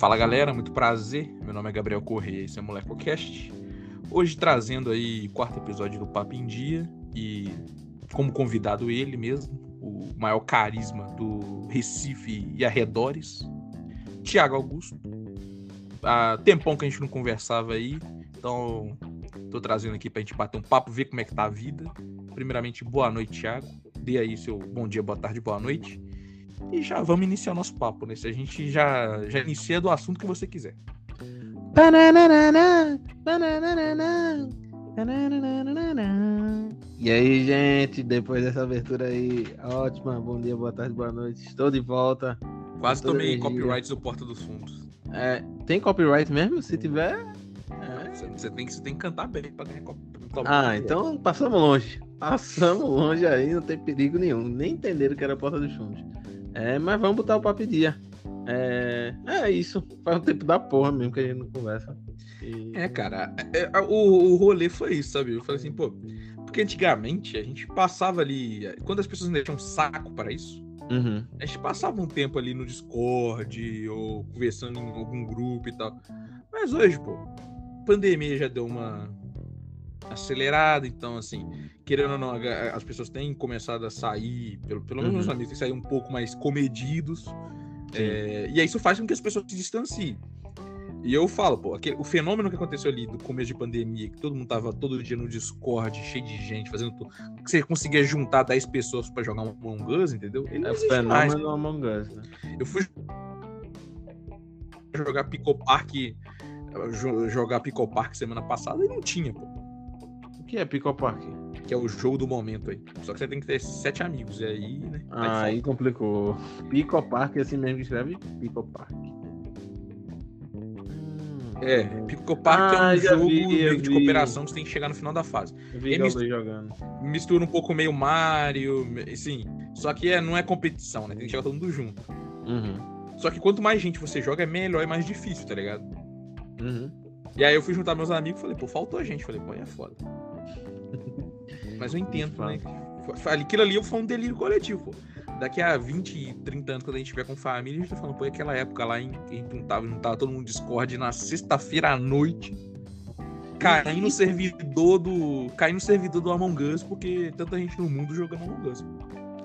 Fala galera, muito prazer. Meu nome é Gabriel Corrêa esse é o MolecoCast. Hoje trazendo aí o quarto episódio do Papo em Dia e como convidado ele mesmo, o maior carisma do Recife e arredores, Tiago Augusto. Há tempão que a gente não conversava aí, então tô trazendo aqui pra gente bater um papo, ver como é que tá a vida. Primeiramente, boa noite, Tiago. Dê aí seu bom dia, boa tarde, boa noite. E já vamos iniciar nosso papo, né? Se a gente já, já inicia do assunto que você quiser. E aí, gente, depois dessa abertura aí, ótima, bom dia, boa tarde, boa noite, estou de volta. Quase tomei copyright do Porta dos Fundos. É, tem copyright mesmo? Se tiver. É. Você, tem que, você tem que cantar bem pra ganhar copyright. Ah, então passamos longe. Passamos longe aí, não tem perigo nenhum. Nem entenderam que era Porta dos Fundos. É, mas vamos botar o papo em dia. É, é isso. Faz um tempo da porra mesmo que a gente não conversa. E... É, cara, é, é, o, o rolê foi isso, sabe? Eu falei assim, pô, porque antigamente a gente passava ali. Quando as pessoas ainda tinham saco para isso, uhum. a gente passava um tempo ali no Discord ou conversando em algum grupo e tal. Mas hoje, pô, pandemia já deu uma acelerada, então, assim, querendo ou não, as pessoas têm começado a sair, pelo, pelo menos uhum. os amigos têm sair um pouco mais comedidos. É, e isso faz com que as pessoas se distanciem. E eu falo, pô, aquele, o fenômeno que aconteceu ali do começo de pandemia, que todo mundo tava todo dia no Discord, cheio de gente, fazendo tudo, que você conseguia juntar 10 pessoas para jogar um Among Us, entendeu? Ele é o fenômeno mais, Among Us, né? Eu fui jogar Pico Park, jogar Pico Park semana passada e não tinha, pô. Que é Pico Park? Que é o jogo do momento aí. Só que você tem que ter sete amigos, e aí, né? Ah, aí complicou. Pico Park, assim mesmo que escreve Pico Park. É, Pico Park ah, é um jogo vi, de cooperação que você tem que chegar no final da fase. Vi mistura, jogando. mistura um pouco meio Mario, sim. Só que é, não é competição, né? Tem que chegar todo mundo junto. Uhum. Só que quanto mais gente você joga, é melhor e mais difícil, tá ligado? Uhum. E aí eu fui juntar meus amigos e falei, pô, faltou gente. Falei, pô, é foda. Mas eu entendo, né? Aquilo ali foi um delírio coletivo, pô daqui a 20, 30 anos, quando a gente tiver com família, a gente tá falando, pô, aquela época lá em que a gente não tava, não tava todo mundo Discord na sexta-feira à noite. Cair no servidor do. Cair no servidor do Among Us, porque tanta gente no mundo jogando Among Us.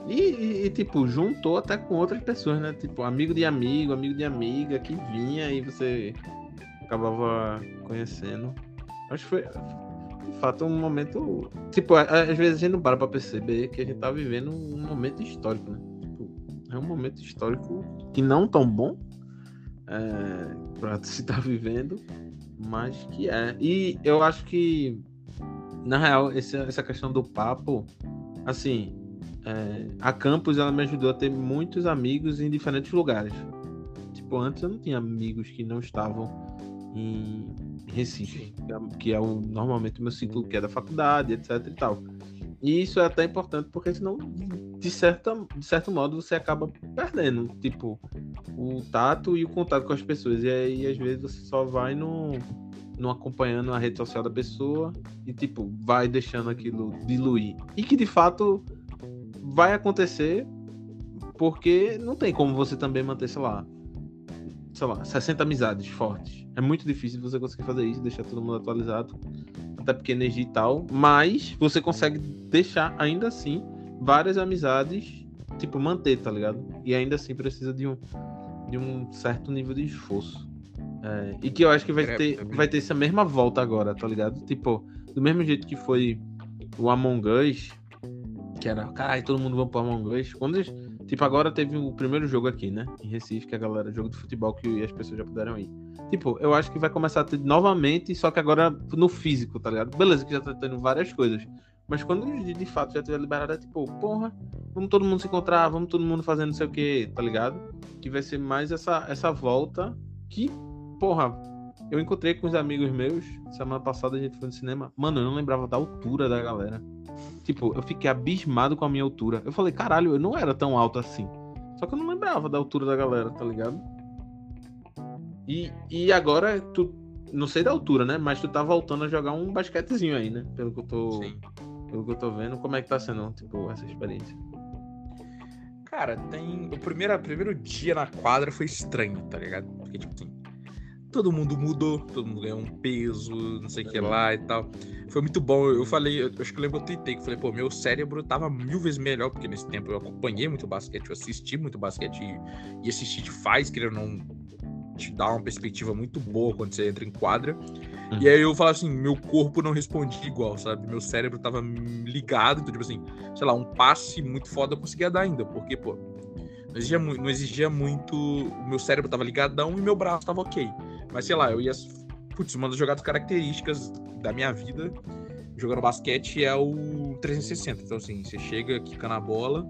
E, e, e, tipo, juntou até com outras pessoas, né? Tipo, amigo de amigo, amigo de amiga que vinha e você acabava conhecendo. Acho que foi, de fato, um momento. Tipo, às vezes a gente não para pra perceber que a gente tá vivendo um momento histórico, né? Tipo, é um momento histórico que não tão bom é, pra se estar tá vivendo, mas que é. E eu acho que, na real, essa, essa questão do papo, assim, é, a Campus ela me ajudou a ter muitos amigos em diferentes lugares. Tipo, antes eu não tinha amigos que não estavam em Recife, que é o, normalmente o meu ciclo que é da faculdade, etc e tal. E isso é até importante porque senão, de, certa, de certo modo, você acaba perdendo, tipo, o tato e o contato com as pessoas. E aí, às vezes, você só vai no, no acompanhando a rede social da pessoa e, tipo, vai deixando aquilo diluir. E que, de fato, vai acontecer porque não tem como você também manter, sei lá, sei lá, 60 amizades fortes. É muito difícil você conseguir fazer isso, deixar todo mundo atualizado, até porque energia e tal, mas você consegue deixar ainda assim várias amizades, tipo, manter, tá ligado? E ainda assim precisa de um, de um certo nível de esforço. É, e que eu acho que vai ter, é vai ter essa mesma volta agora, tá ligado? Tipo, do mesmo jeito que foi o Among Us, que era, cara, todo mundo vai pro Among Us. Quando eles, Tipo, agora teve o primeiro jogo aqui, né? Em Recife, que a galera, jogo de futebol que as pessoas já puderam ir. Tipo, eu acho que vai começar a ter novamente, só que agora no físico, tá ligado? Beleza, que já tá tendo várias coisas. Mas quando de fato já tiver liberado, é tipo, porra, vamos todo mundo se encontrar, vamos todo mundo fazendo não sei o que, tá ligado? Que vai ser mais essa, essa volta que, porra, eu encontrei com os amigos meus, semana passada a gente foi no cinema. Mano, eu não lembrava da altura da galera. Tipo, eu fiquei abismado com a minha altura. Eu falei, caralho, eu não era tão alto assim. Só que eu não lembrava da altura da galera, tá ligado? E, e agora, tu. Não sei da altura, né? Mas tu tá voltando a jogar um basquetezinho aí, né? Pelo que eu tô. Sim. Pelo que eu tô vendo. Como é que tá sendo, tipo, essa experiência? Cara, tem. O primeiro, primeiro dia na quadra foi estranho, tá ligado? Porque, tipo assim todo mundo mudou, todo mundo ganhou um peso, não sei o que lá e tal. Foi muito bom. Eu falei, eu acho que eu lembro que eu tuitei, que falei, pô, meu cérebro tava mil vezes melhor, porque nesse tempo eu acompanhei muito basquete, eu assisti muito basquete e, e assistir te faz, querendo não te dar uma perspectiva muito boa quando você entra em quadra. Uhum. E aí eu falo assim, meu corpo não respondia igual, sabe? Meu cérebro tava ligado, então, tipo assim, sei lá, um passe muito foda eu conseguia dar ainda, porque, pô, não exigia, não exigia muito. O meu cérebro tava ligadão e meu braço tava ok. Mas sei lá, eu ia. Putz, uma das jogadas características da minha vida jogando basquete é o 360. Então, assim, você chega, quica na bola,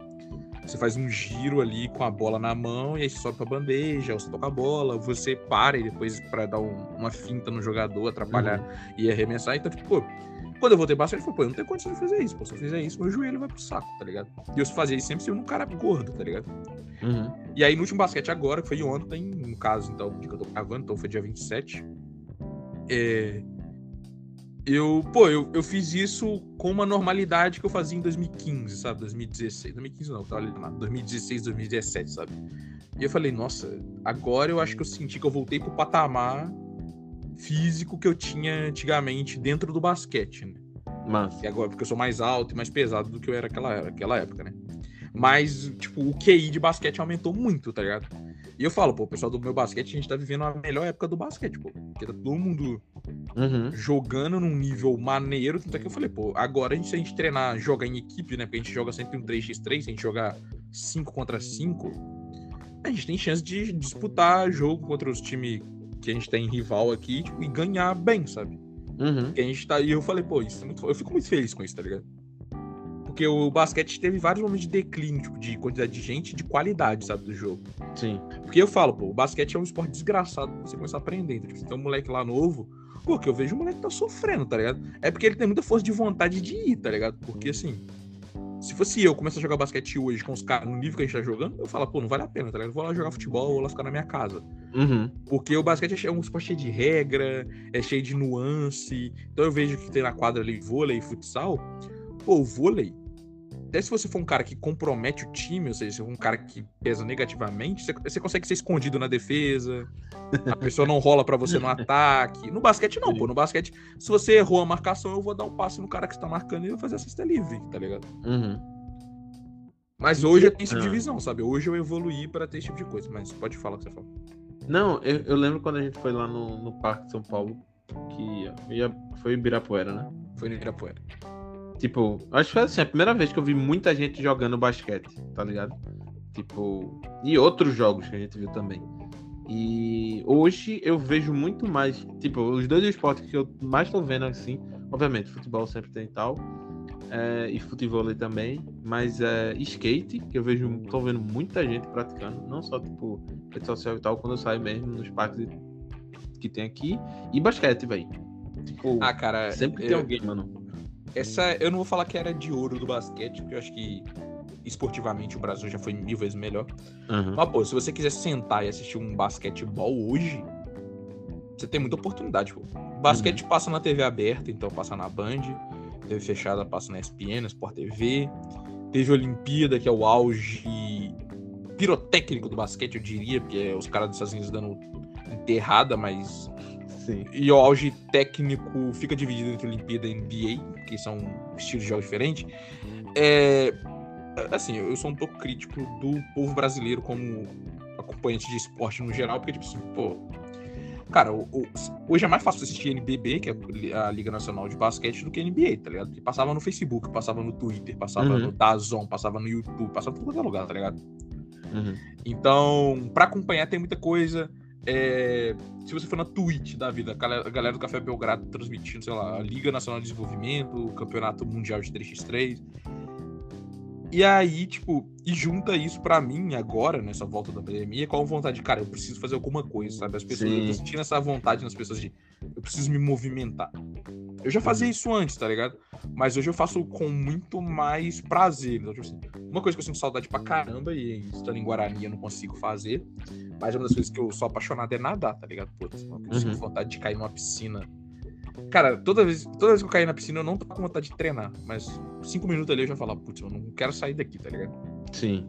você faz um giro ali com a bola na mão e aí você sobe pra bandeja, você toca a bola, você para e depois para dar um, uma finta no jogador, atrapalhar uhum. e arremessar. Então, tipo, pô, quando eu voltei basquete, eu falei, pô, eu não tenho condição de fazer isso. Pô, se eu fizer isso, meu joelho vai pro saco, tá ligado? E eu fazia isso sempre sendo um cara gordo, tá ligado? Uhum. E aí, no último basquete agora, que foi ontem, no caso, então, que eu tô gravando, então foi dia 27, é, eu, pô, eu, eu fiz isso com uma normalidade que eu fazia em 2015, sabe? 2016. 2015 não, tava ali, 2016, 2017, sabe? E eu falei, nossa, agora eu acho que eu senti que eu voltei pro patamar físico que eu tinha antigamente dentro do basquete, né? Mas... E agora, porque eu sou mais alto e mais pesado do que eu era aquela, aquela época, né? Mas, tipo, o QI de basquete aumentou muito, tá ligado? E eu falo, pô, o pessoal do meu basquete, a gente tá vivendo a melhor época do basquete, pô. Porque tá todo mundo uhum. jogando num nível maneiro. Tanto é que eu falei, pô, agora a gente, se a gente treinar, jogar em equipe, né? Porque a gente joga sempre um 3x3, se a gente jogar 5 contra 5, a gente tem chance de disputar jogo contra os times que a gente tem rival aqui tipo, e ganhar bem, sabe? Uhum. a gente tá. E eu falei, pô, isso é muito. Eu fico muito feliz com isso, tá ligado? Porque o basquete teve vários momentos de declínio, tipo, de quantidade de gente e de qualidade, sabe, do jogo. Sim. Porque eu falo, pô, o basquete é um esporte desgraçado pra você começar a aprender. Então, tipo, você tem um moleque lá novo, pô, que eu vejo o moleque tá sofrendo, tá ligado? É porque ele tem muita força de vontade de ir, tá ligado? Porque assim. Se fosse eu começar a jogar basquete hoje com os caras no nível que a gente tá jogando, eu falo, pô, não vale a pena, tá ligado? Eu vou lá jogar futebol, vou lá ficar na minha casa. Uhum. Porque o basquete é um esporte cheio de regra, é cheio de nuance. Então eu vejo que tem na quadra ali vôlei e futsal. Pô, o vôlei, até se você for um cara que compromete o time, ou seja, um cara que pesa negativamente, você, você consegue ser escondido na defesa, a pessoa não rola para você no ataque. No basquete, não, pô. No basquete, se você errou a marcação, eu vou dar um passe no cara que está marcando e vou fazer a cesta livre, tá ligado? Uhum. Mas hoje eu tenho essa divisão, sabe? Hoje eu evoluí para ter esse tipo de coisa, mas pode falar o que você fala. Não, eu, eu lembro quando a gente foi lá no, no Parque de São Paulo, que ia, foi em Ibirapuera, né? Foi no Ibirapuera. Tipo, acho que foi assim, a primeira vez que eu vi muita gente jogando basquete, tá ligado? Tipo, e outros jogos que a gente viu também. E hoje eu vejo muito mais, tipo, os dois esportes que eu mais tô vendo assim, obviamente, futebol sempre tem tal, é, e futebol também, mas é, skate, que eu vejo, tô vendo muita gente praticando, não só tipo rede social e tal, quando eu saio mesmo nos parques que tem aqui, e basquete, velho. Tipo, ah, cara, sempre eu... tem alguém, mano. Essa, eu não vou falar que era de ouro do basquete, porque eu acho que esportivamente o Brasil já foi mil vezes melhor. Uhum. Mas, pô, se você quiser sentar e assistir um basquetebol hoje, você tem muita oportunidade, pô. basquete uhum. passa na TV aberta, então passa na Band. TV fechada passa na ESPN, na Sport TV. Teve Olimpíada, que é o auge pirotécnico do basquete, eu diria, porque é os caras dos Estados Unidos dando enterrada, mas Sim. E o auge técnico fica dividido entre Olimpíada e NBA, que são estilos de jogo diferentes. É, assim, eu sou um pouco crítico do povo brasileiro como acompanhante de esporte no geral, porque, tipo assim, pô. Cara, hoje é mais fácil assistir NBB, que é a Liga Nacional de Basquete, do que NBA, tá ligado? Porque passava no Facebook, passava no Twitter, passava uhum. no Dazon, passava no YouTube, passava em todo lugar, tá ligado? Uhum. Então, para acompanhar tem muita coisa. É, se você for na Twitch da vida, a galera do Café Belgrado transmitindo, sei lá, a Liga Nacional de Desenvolvimento, o Campeonato Mundial de 3x3. E aí, tipo, e junta isso para mim agora, nessa volta da pandemia, com a vontade de, cara, eu preciso fazer alguma coisa, sabe? As pessoas, Sim. eu tô sentindo essa vontade nas pessoas de, eu preciso me movimentar. Eu já fazia isso antes, tá ligado? Mas hoje eu faço com muito mais prazer. Então, tipo assim, uma coisa que eu sinto saudade pra caramba, e estando em Guarani eu não consigo fazer, mas uma das coisas que eu sou apaixonado é nadar, tá ligado? Putz, eu uhum. sinto vontade de cair numa piscina. Cara, toda vez, toda vez que eu cair na piscina, eu não tô com vontade de treinar. Mas cinco minutos ali eu já falo, putz, eu não quero sair daqui, tá ligado? Sim.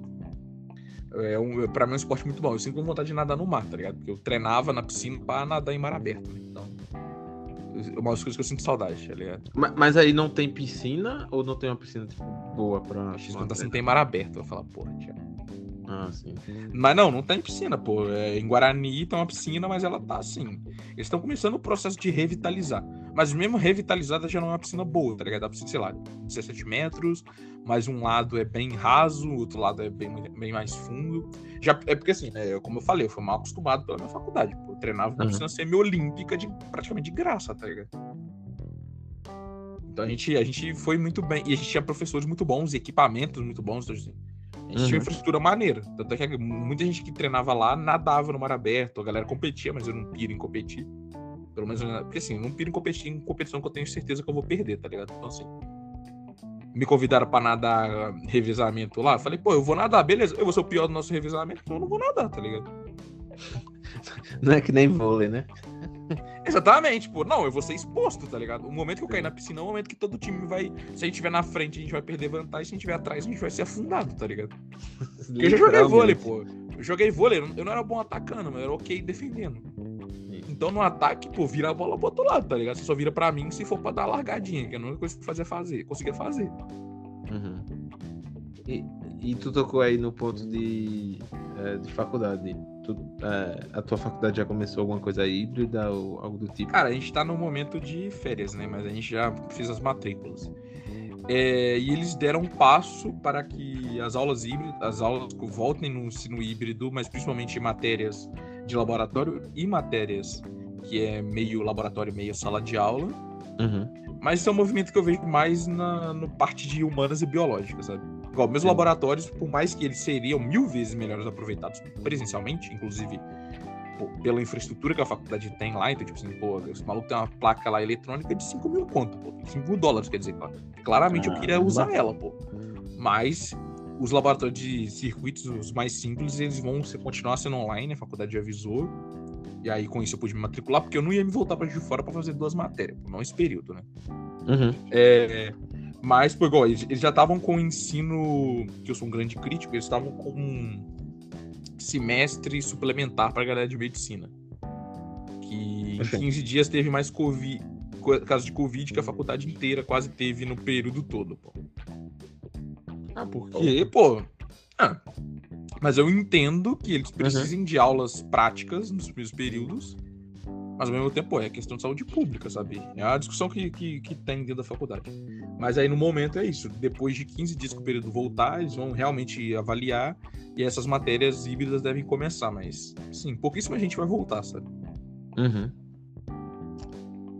é um, pra mim é um esporte muito bom. Eu sinto vontade de nadar no mar, tá ligado? Porque eu treinava na piscina pra nadar em mar aberto. Né? Então, é uma das coisas que eu sinto saudade, tá ligado? Mas, mas aí não tem piscina ou não tem uma piscina tipo, boa pra. Acho que assim, tem mar aberto. Eu vou falar, porra, Thiago. Ah, sim. Mas não, não tem piscina, pô. É, em Guarani tem uma piscina, mas ela tá assim. Eles estão começando o processo de revitalizar. Mas mesmo revitalizada já não é uma piscina boa, tá ligado? A piscina, sei lá, 17 metros, mas um lado é bem raso, o outro lado é bem, bem mais fundo. Já, é porque assim, né, como eu falei, eu fui mal acostumado pela minha faculdade. Pô, eu treinava na uhum. piscina semi-olímpica de, praticamente de graça, tá ligado? Então a gente, a gente foi muito bem. E a gente tinha professores muito bons, equipamentos muito bons. Então, assim, uhum. tinha uma infraestrutura maneira. Tanto é que muita gente que treinava lá nadava no mar aberto, a galera competia, mas eu não piro em competir. Pelo menos, porque assim, eu não piro em competir em competição que eu tenho certeza que eu vou perder, tá ligado? Então, assim, me convidaram pra nadar revezamento lá. Eu falei, pô, eu vou nadar, beleza. Eu vou ser o pior do nosso revezamento, então eu não vou nadar, tá ligado? Não é que nem vôlei, né? Exatamente, pô. Não, eu vou ser exposto, tá ligado? O momento que eu cair na piscina é o momento que todo time vai. Se a gente estiver na frente, a gente vai perder vantagem. Se a gente estiver atrás, a gente vai ser afundado, tá ligado? Eu já joguei vôlei, pô. Eu joguei vôlei, eu não era bom atacando, mas eu era ok defendendo. Então no ataque, pô, vira a bola pro outro lado, tá ligado? Você só vira pra mim se for pra dar largadinha, que é a única coisa que fazer fazer, conseguia fazer. Uhum. E, e tu tocou aí no ponto de, é, de faculdade. Tu, é, a tua faculdade já começou alguma coisa híbrida ou algo do tipo? Cara, a gente tá no momento de férias, né? Mas a gente já fez as matrículas. É, e eles deram um passo para que as aulas híbridas, as aulas voltem no ensino híbrido, mas principalmente em matérias de laboratório e matérias que é meio laboratório, meio sala de aula. Uhum. Mas isso é um movimento que eu vejo mais na no parte de humanas e biológicas, sabe? Igual, meus laboratórios, por mais que eles seriam mil vezes melhores aproveitados presencialmente, inclusive pô, pela infraestrutura que a faculdade tem lá, então, tipo assim, pô, esse maluco tem uma placa lá eletrônica de 5 mil conto, pô, 5 mil dólares, quer dizer, claramente ah, eu queria usar ela, pô. Mas os laboratórios de circuitos, os mais simples, eles vão continuar sendo online, a faculdade avisou. E aí, com isso, eu pude me matricular, porque eu não ia me voltar para de fora para fazer duas matérias, não esse período, né? Uhum. É, mas, pô, igual, eles, eles já estavam com o ensino, que eu sou um grande crítico, eles estavam com um semestre suplementar para a galera de medicina. Que em 15 dias teve mais COVID, caso de Covid que a faculdade inteira quase teve no período todo, pô. Ah, porque, pô. Ah, mas eu entendo que eles precisem uhum. de aulas práticas nos primeiros períodos, mas ao mesmo tempo pô, é questão de saúde pública, sabe? É a discussão que, que, que tem dentro da faculdade. Mas aí no momento é isso. Depois de 15 dias que o período voltar, eles vão realmente avaliar e essas matérias híbridas devem começar. Mas, sim, pouquíssima gente vai voltar, sabe? Uhum.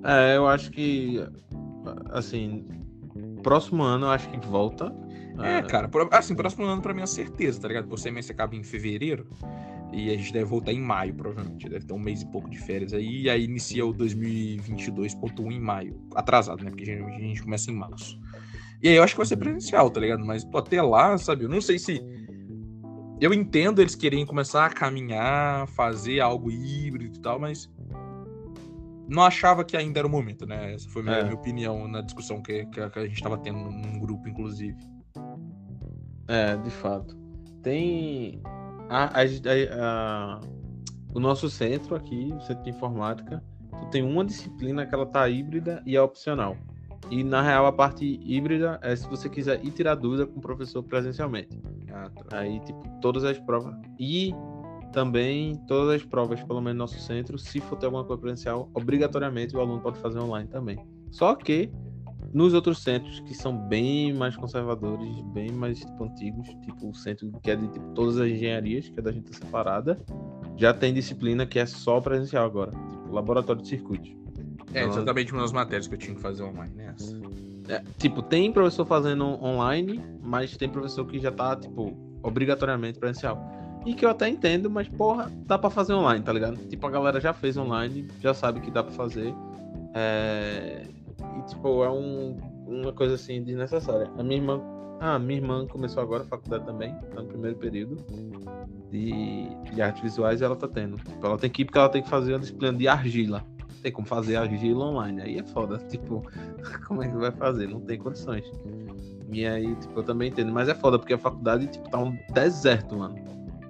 É, eu acho que, assim, próximo ano eu acho que volta é, ah. cara, assim, próximo ano pra mim é certeza, tá ligado? O semestre acaba em fevereiro e a gente deve voltar em maio, provavelmente. Deve ter um mês e pouco de férias aí, e aí inicia o 2022.1 em maio. Atrasado, né? Porque a gente, a gente começa em março. E aí eu acho que vai ser presencial, tá ligado? Mas pô, até lá, sabe? Eu não sei se. Eu entendo eles querem começar a caminhar, fazer algo híbrido e tal, mas não achava que ainda era o momento, né? Essa foi a minha, é. minha opinião na discussão que, que, a gente estava tendo num grupo, inclusive. É, de fato. Tem a, a, a, o nosso centro aqui, o centro de informática, tem uma disciplina que ela tá híbrida e é opcional. E na real a parte híbrida é se você quiser ir tirar dúvida com o professor presencialmente. Ah, tá. Aí, tipo, todas as provas. E também todas as provas, pelo menos no nosso centro, se for ter alguma coisa presencial, obrigatoriamente o aluno pode fazer online também. Só que nos outros centros que são bem mais conservadores, bem mais tipo, antigos, tipo o centro que é de tipo, todas as engenharias, que é da gente separada, já tem disciplina que é só presencial agora, tipo laboratório de circuitos. É então, exatamente uma das matérias que eu tinha que fazer online, né? É, tipo, tem professor fazendo online, mas tem professor que já tá, tipo, obrigatoriamente presencial. E que eu até entendo, mas porra, dá para fazer online, tá ligado? Tipo, a galera já fez online, já sabe que dá para fazer. É... E, tipo, é um, uma coisa assim desnecessária. A minha irmã. Ah, minha irmã começou agora a faculdade também, tá no primeiro período de, de artes visuais e ela tá tendo. Tipo, ela tem que ir porque ela tem que fazer uma disciplina de argila. Tem como fazer argila online. Aí é foda. Tipo, como é que vai fazer? Não tem condições. E aí, tipo, eu também entendo. Mas é foda porque a faculdade, tipo, tá um deserto, mano.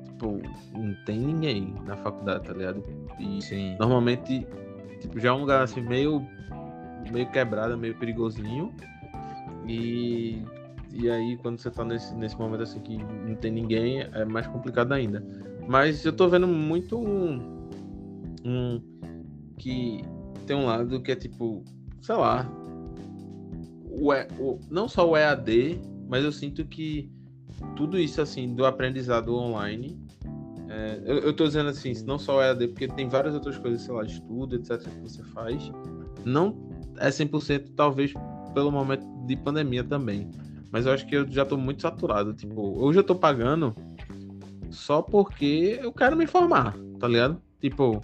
tipo, não tem ninguém na faculdade, tá ligado? E Sim. normalmente, tipo, já é um lugar assim meio meio quebrado, meio perigosinho. E e aí quando você tá nesse, nesse momento assim que não tem ninguém, é mais complicado ainda. Mas eu tô vendo muito um, um que tem um lado que é tipo, sei lá, o, E- o, não só o EAD, mas eu sinto que tudo isso assim do aprendizado online é, eu, eu tô dizendo assim, não só o EAD, porque tem várias outras coisas, sei lá, estudo, etc, que você faz. Não é 100% talvez pelo momento de pandemia também. Mas eu acho que eu já tô muito saturado. Tipo, hoje eu tô pagando só porque eu quero me informar, tá ligado? Tipo,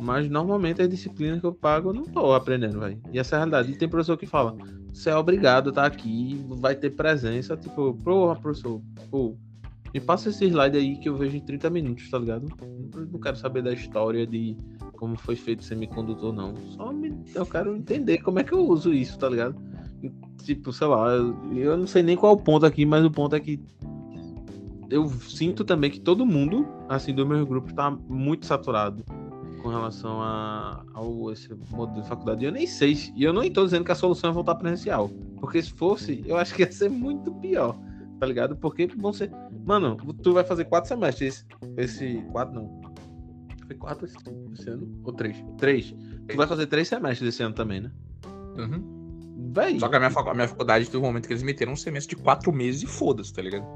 mas normalmente as disciplinas que eu pago eu não tô aprendendo, velho. E essa é a realidade. E tem professor que fala, você é obrigado a estar aqui, vai ter presença. Tipo, porra, professor, pô, me passa esse slide aí que eu vejo em 30 minutos, tá ligado? Não quero saber da história de como foi feito o semicondutor, não. Só me, eu quero entender como é que eu uso isso, tá ligado? Tipo, sei lá, eu, não sei nem qual o ponto aqui, mas o ponto é que eu sinto também que todo mundo, assim, do meu grupo, tá muito saturado com relação a, ao esse modelo de faculdade. Eu nem sei, se- e eu não estou dizendo que a solução é voltar presencial. Porque se fosse, eu acho que ia ser muito pior, tá ligado? Porque vão ser. Mano, tu vai fazer quatro semestres. Esse quatro não. Foi quatro esse, ano? Ou três? Três. Tu vai fazer três semestres esse ano também, né? Uhum. Véi. Só que a minha, a minha faculdade teve um momento que eles meteram um semestre de quatro meses e foda-se, tá ligado?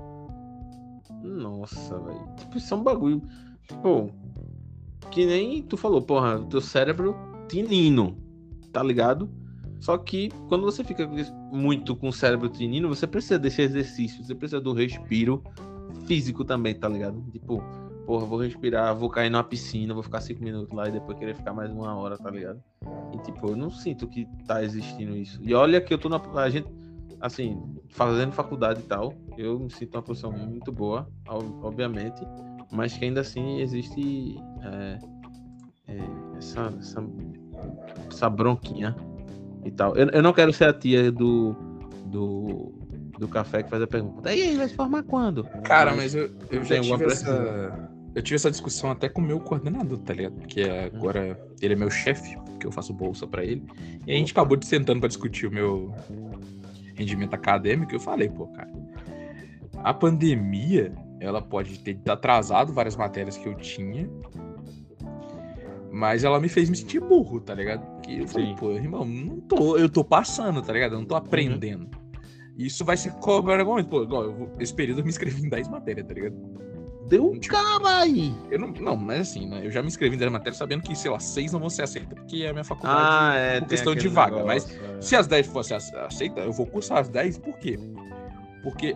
Nossa, velho. Tipo, isso é um bagulho. Pô. Que nem tu falou, porra, teu cérebro tinino, tá ligado? Só que quando você fica muito com o cérebro tinino, você precisa desse exercício, você precisa do respiro físico também, tá ligado? Tipo, porra, vou respirar, vou cair numa piscina, vou ficar cinco minutos lá e depois querer ficar mais uma hora, tá ligado? E tipo, eu não sinto que tá existindo isso. E olha que eu tô na. A gente, assim, fazendo faculdade e tal, eu me sinto uma posição muito boa, ob- obviamente, mas que ainda assim existe é, é, essa, essa, essa bronquinha e tal. Eu, eu não quero ser a tia do, do, do café que faz a pergunta. E aí, vai se formar quando? Cara, mas eu, eu já tive essa. Eu tive essa discussão até com o meu coordenador, tá ligado? Porque agora ele é meu chefe, porque eu faço bolsa pra ele. E a gente acabou de sentando pra discutir o meu rendimento acadêmico. e Eu falei, pô, cara, a pandemia, ela pode ter atrasado várias matérias que eu tinha. Mas ela me fez me sentir burro, tá ligado? Porque eu falei, Sim. pô, irmão, não tô, eu tô passando, tá ligado? Eu não tô aprendendo. Isso vai ser qualquer momento. Pô, igual, eu esse período eu me inscrevi em 10 matérias, tá ligado? Deu caralho! Eu não, não, mas assim, né? Eu já me inscrevi em 10 matérias sabendo que, sei lá, 6 não vão ser aceitas, porque é a minha faculdade. Ah, é. questão de vaga, mas negócio, é. Se as 10 fossem ace- aceitas, eu vou cursar as 10, por quê? Porque,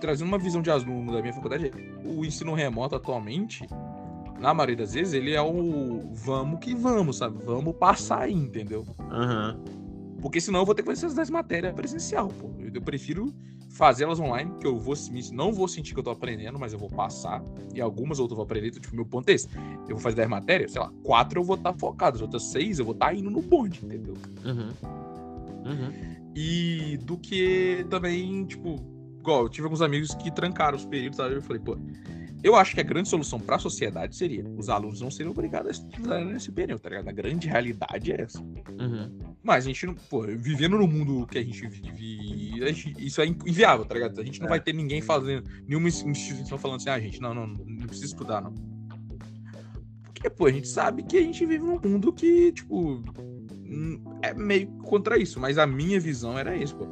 trazendo uma visão de aluno da minha faculdade, o ensino remoto atualmente, na maioria das vezes, ele é o vamos que vamos, sabe? Vamos passar aí, entendeu? Aham. Porque senão eu vou ter que fazer essas 10 matérias presencial, pô. Eu prefiro fazer elas online, que eu vou, não vou sentir que eu tô aprendendo, mas eu vou passar. E algumas outras eu vou aprender. Então, tipo, meu ponto é esse. Eu vou fazer 10 matérias, sei lá, 4 eu vou estar focado, as outras 6 eu vou estar indo no bonde, entendeu? Uhum. Uhum. E do que também, tipo, igual, eu tive alguns amigos que trancaram os períodos, sabe? Eu falei, pô, eu acho que a grande solução para a sociedade seria os alunos não serem obrigados a estudar nesse período, tá ligado? A grande realidade é essa. Uhum. Mas a gente não, pô, vivendo no mundo que a gente vive, a gente- isso é inviável, tá ligado? A gente não É. vai ter ninguém fazendo, nenhuma instituição falando assim, ah, gente, não, não, não precisa estudar, não. Porque, pô, a gente sabe que a gente vive num mundo que, tipo, hum, é meio contra isso, mas a minha visão era isso, pô.